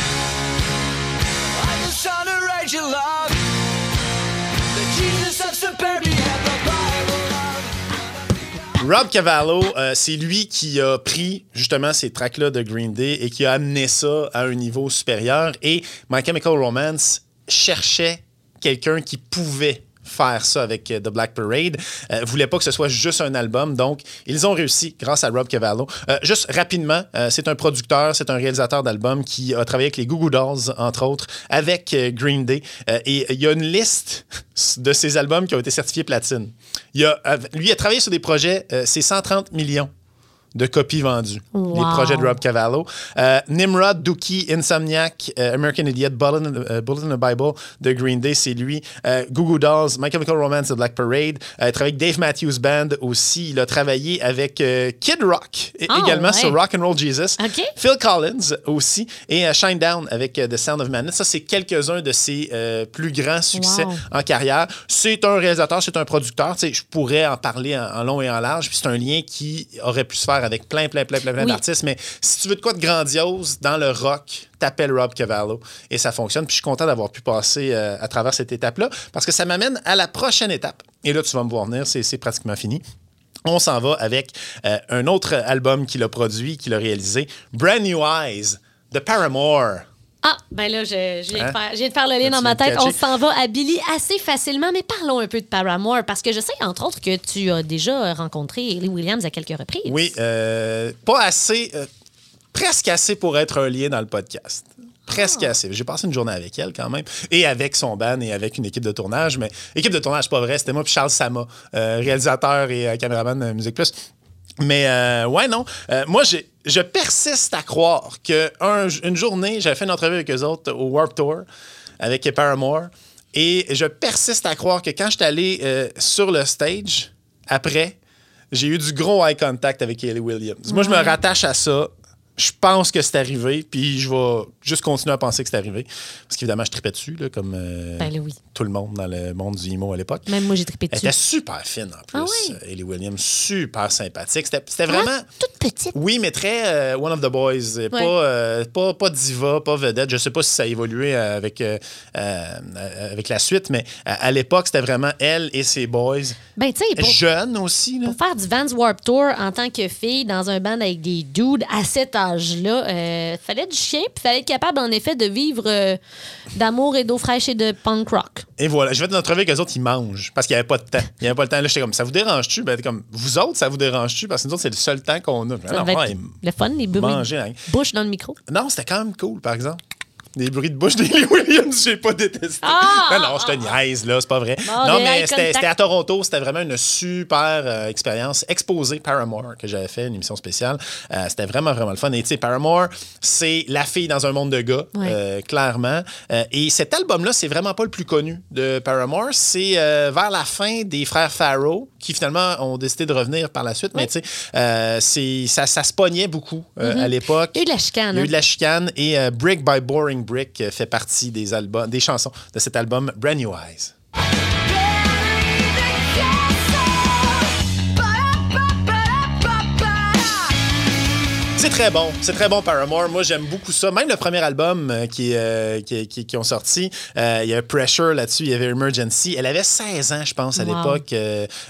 Rob Cavallo, euh, c'est lui qui a pris justement ces tracks-là de Green Day et qui a amené ça à un niveau supérieur. Et My Chemical Romance cherchait quelqu'un qui pouvait faire ça avec euh, The Black Parade. Euh, voulait pas que ce soit juste un album, donc ils ont réussi grâce à Rob Cavallo. Euh, juste rapidement, euh, c'est un producteur, c'est un réalisateur d'albums qui a travaillé avec les Goo Goo Dolls, entre autres, avec Green Day. Et il y a une liste de ses albums qui ont été certifiés platine. Il a, lui a travaillé sur des projets, c'est 130 millions de copies vendues. Wow. Les projets de Rob Cavallo. Euh, Nimrod, Dookie, Insomniac, euh, American Idiot, Bullet in, the- euh, Bullet in the Bible de Green Day, c'est lui. Euh, Goo Goo Dolls, My Chemical Romance de Black Parade. Euh, il travaille avec Dave Matthews Band aussi. Il a travaillé avec euh, Kid Rock Ah, également ouais. sur Rock and Roll Jesus. Phil Collins aussi. Et euh, Shine Down avec euh, The Sound of Madness. Ça, c'est quelques-uns de ses euh, plus grands succès Wow. en carrière. C'est un réalisateur, c'est un producteur. Je pourrais en parler en, en long et en large. Puis c'est un lien qui aurait pu se faire avec plein, plein, plein, plein, Oui. d'artistes. Mais si tu veux de quoi de grandiose dans le rock, t'appelles Rob Cavallo et ça fonctionne. Puis je suis content d'avoir pu passer euh, à travers cette étape-là parce que ça m'amène à la prochaine étape. Et là, tu vas me voir venir, c'est c'est pratiquement fini. On s'en va avec euh, un autre album qu'il a produit, qu'il a réalisé, Brand New Eyes de Paramore. Ah, ben là, je, je viens, Hein? de faire, je viens de faire le lien dans ma tête. On s'en va à Billy assez facilement, mais parlons un peu de Paramore, parce que je sais, entre autres, que tu as déjà rencontré Ellie Williams à quelques reprises. Oui, euh, pas assez, euh, presque assez pour être un lien dans le podcast. Presque Ah. assez. J'ai passé une journée avec elle quand même. Et avec son band et avec une équipe de tournage. Mais équipe de tournage, pas vrai. C'était moi puis Charles Sama, euh, réalisateur et euh, caméraman de Musique Plus. Mais euh, ouais, non. Euh, moi, je persiste à croire qu'une journée, j'avais fait une entrevue avec eux autres au Warp Tour avec Paramore. Et je persiste à croire que quand j'étais allé euh, sur le stage, après, j'ai eu du gros eye contact avec Hayley Williams. Moi, je me rattache à ça. Je pense que c'est arrivé, puis je vais juste continuer à penser que c'est arrivé. Parce qu'évidemment, je tripais dessus, là, comme euh, Ben là, oui. tout le monde dans le monde du emo à l'époque. Même moi, j'ai trippé Elle dessus. était super fine en plus. Ah oui? Hayley Williams, super sympathique. C'était Ah, vraiment. toute petite. Oui, mais très euh, One of the Boys. Euh, Pas, euh, pas, pas diva, pas vedette. Je sais pas si ça a évolué avec, avec la suite, mais à, l'époque, c'était vraiment elle et ses boys. Ben, tu sais, pour, Jeune aussi. Là. pour faire du Vans Warp Tour en tant que fille dans un band avec des dudes à cet âge-là, euh, fallait du chien, puis fallait être capable, en effet, de vivre euh, d'amour et d'eau fraîche et de punk rock. Et voilà, je vais te retrouver que les autres, ils mangent parce qu'il n'y avait pas de temps. Il n'y avait pas le temps. Là, j'étais comme, ça vous dérange-tu? Ben, comme, vous autres, ça vous dérange-tu? Parce que nous autres, c'est le seul temps qu'on a. Ça non, devait ouais, être le fun, les manger, hein. Bouche dans le micro. Non, c'était quand même cool, par exemple. Des bruits de bouche d'Hayley Williams, j'ai pas détesté. Ah! non, non, je te niaise, là, c'est pas vrai. Bon, non, mais c'était à Toronto, c'était vraiment une super euh, expérience. Exposé Paramore, que j'avais fait, une émission spéciale. Euh, c'était vraiment, vraiment le fun. Et tu sais, Paramore, c'est la fille dans un monde de gars, Ouais. euh, clairement. Et cet album-là, c'est vraiment pas le plus connu de Paramore. C'est vers la fin des frères Farrow, qui finalement ont décidé de revenir par la suite. Mais tu sais, ça, ça se pognait beaucoup euh, à l'époque. Mm-hmm. Il y a eu de la chicane. Il y a eu hein? de la chicane et Brick by Boring Brick euh, fait partie des albums, des chansons de cet album Brand New Eyes. Très bon, c'est très bon Paramore. Moi j'aime beaucoup ça. Même le premier album euh, qui, euh, qui, qui- qui ont sorti, euh, il y avait Pressure là-dessus, il y avait Emergency. Elle avait 16 ans, je pense, à Wow. l'époque,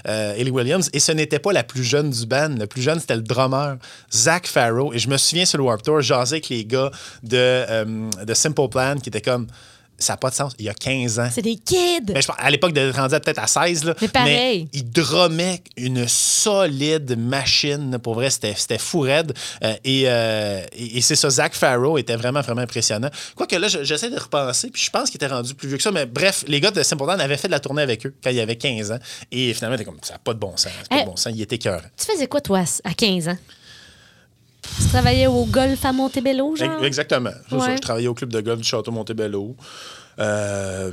Hayley Williams. Et ce n'était pas la plus jeune du band. Le plus jeune, c'était le drummer, Zach Farrow. Et je me souviens sur le Warp Tour, jaser avec les gars de, de Simple Plan qui étaient comme. Ça n'a pas de sens. Il y a 15 ans. C'est des kids. Ben, je pense- à l'époque d'être rendu peut-être à 16, là, Mais pareil. il drummait une solide machine. Pour vrai, c'était fou raide. Euh, et euh, et, et c'est ça, Zach Farrow était vraiment, vraiment impressionnant. Quoique là, je- j'essaie de repenser, puis je pense qu'il était rendu plus vieux que ça. Mais bref, les gars de Simple avaient fait de la tournée avec eux quand il avait 15 ans. Et finalement, t'es comme, ça n'a pas de bon sens. Pas Eh. de bon sens. Il était cœur. Tu faisais quoi, toi, à 15 ans? Tu travaillais au golf à Montebello, genre? Exactement. Ça. Je travaillais au club de golf du Château Montebello. Euh,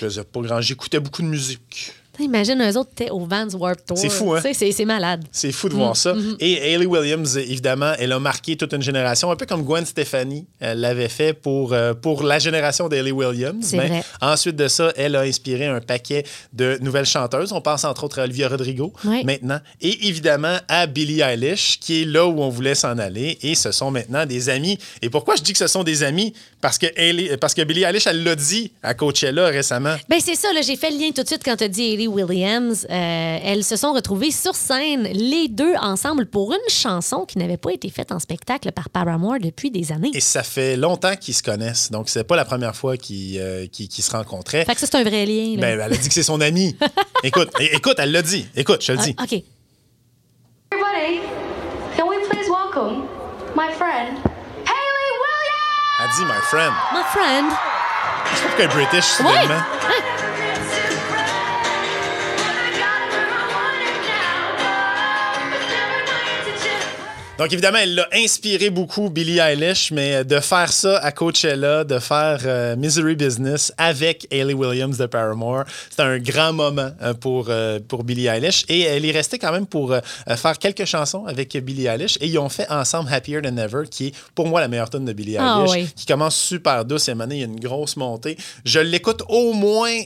je faisais pas grand. J'écoutais beaucoup de musique. Imagine, eux autres étaient au Vans Warp Tour. C'est fou, hein? C'est malade. C'est fou de voir ça. Mm-hmm. Et Hayley Williams, évidemment, elle a marqué toute une génération, un peu comme Gwen Stefani l'avait fait pour, euh, pour la génération d'Hayley Williams. Mais vrai. ensuite de ça, elle a inspiré un paquet de nouvelles chanteuses. On pense entre autres à Olivia Rodrigo Oui. maintenant. Et évidemment à Billie Eilish, qui est là où on voulait s'en aller. Et ce sont maintenant des amis. Et pourquoi je dis que ce sont des amis? Parce que, Hailey- parce que Billie Eilish, elle l'a dit à Coachella récemment. Ben c'est ça, là, j'ai fait le lien tout de suite quand tu as dit Hayley Williams. Euh, elles se sont retrouvées sur scène, les deux ensemble, pour une chanson qui n'avait pas été faite en spectacle par Paramore depuis des années. Et ça fait longtemps qu'ils se connaissent. Donc, c'est pas la première fois qu'ils euh, se rencontraient. Fait que ça, c'est un vrai lien. Là. Ben, elle a dit que c'est son ami. écoute, écoute, elle l'a dit. Écoute, je le dis. Ah, OK. Everybody, can we please welcome my friend, Haley Williams? Elle dit, my friend. My friend. Je sais pas pourquoi elle est British, Ouais. Donc, évidemment, elle l'a inspiré beaucoup, Billie Eilish, mais de faire ça à Coachella, de faire euh, Misery Business avec Hayley Williams de Paramore, c'était un grand moment euh, pour, euh, pour Billie Eilish. Et elle est restée quand même pour euh, faire quelques chansons avec Billie Eilish. Et ils ont fait ensemble Happier Than Ever, qui est pour moi la meilleure tune de Billie Ah Eilish, oui. qui commence super douce. Et donné, il y a une grosse montée. Je l'écoute au moins,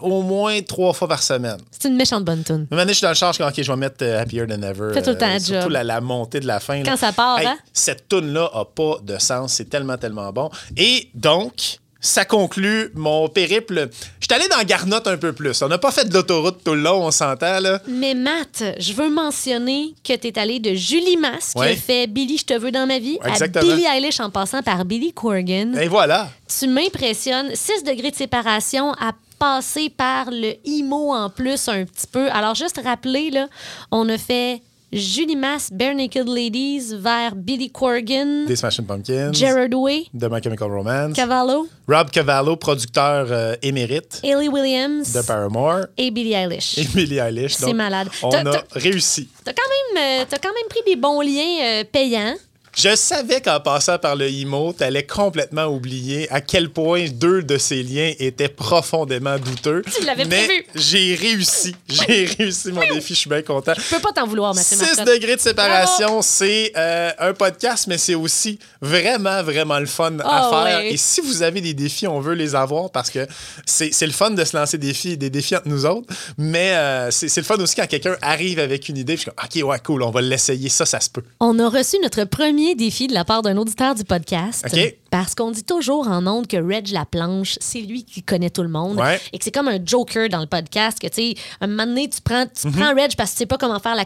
au moins trois fois par semaine. C'est une méchante bonne tune. Donné, je suis dans le char, je suis comme, OK, je vais mettre euh, Happier Than Ever. Fais tout le temps le surtout job. la, la montée de la fin. là. Quand ça part, Hey, hein? Cette tune-là a pas de sens. C'est tellement, tellement bon. Et donc, ça conclut mon périple. Je suis allé dans Garnotte un peu plus. On n'a pas fait de l'autoroute tout le long, on s'entend, là. Mais Matt, je veux mentionner que tu es allé de Julie Masse, qui a fait Billy, je te veux dans ma vie, Exactement. à Billie Eilish en passant par Billy Corgan. Et voilà. Tu m'impressionnes. 6 degrés de séparation à passer par le emo en plus un petit peu. Alors, juste rappeler, là, on a fait Julie Masse, Bare Naked Ladies vers Billy Corgan, Des Smashing Pumpkins. Gerard Way, De My Chemical Romance. Cavallo, Rob Cavallo, producteur euh, émérite Hayley Williams de Paramore. et Billie Eilish. Et Billie Eilish. C'est malade. On a réussi. T'as quand, même, euh, quand même pris des bons liens euh, payants. Je savais qu'en passant par le IMO, tu allais complètement oublier à quel point deux de ces liens étaient profondément douteux. Tu l'avais prévu. j'ai réussi. J'ai réussi mon défi. Je suis bien content. Je peux pas t'en vouloir, Mathieu 6 Marcotte. degrés de séparation, c'est euh, un podcast, mais c'est aussi vraiment, vraiment le fun à Oh, faire. ouais. Et si vous avez des défis, on veut les avoir parce que c'est c'est le fun de se lancer des défis, des défis entre nous autres. Mais euh, c'est c'est le fun aussi quand quelqu'un arrive avec une idée. Je suis comme, OK, ouais, cool, on va l'essayer. Ça, ça se peut. On a reçu notre premier défi de la part d'un auditeur du podcast. Parce qu'on dit toujours en ondes que Reg Laplanche, c'est lui qui connaît tout le monde. Ouais. Et que c'est comme un joker dans le podcast, que tu sais, un moment donné, tu prends, tu Mhm. prends Reg parce que tu sais pas comment faire la,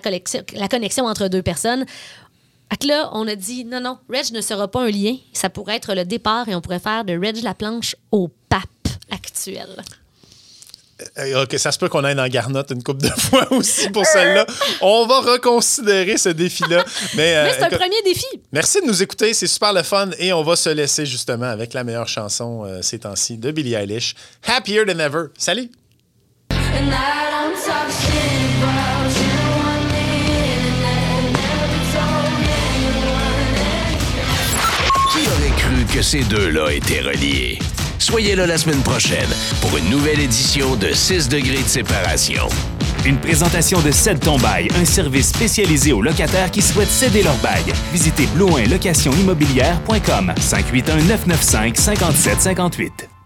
connexion entre deux personnes. Que là, on a dit non, non, Reg ne sera pas un lien. Ça pourrait être le départ et on pourrait faire de Reg Laplanche au pape actuel. Euh, OK, ça se peut qu'on aille dans Garnotte une couple de fois aussi pour celle-là. On va reconsidérer ce défi-là. Mais, euh, Mais c'est un écoute, premier défi. Merci de nous écouter, c'est super le fun et on va se laisser justement avec la meilleure chanson euh, ces temps-ci de Billie Eilish, Happier Than Ever. Salut! Qui aurait cru que ces deux-là étaient reliés? Soyez là la semaine prochaine pour une nouvelle édition de 6 degrés de séparation. Une présentation de Cède ton bail, un service spécialisé aux locataires qui souhaitent céder leur bail. Visitez blouin location immobilière.com 581 995 5758.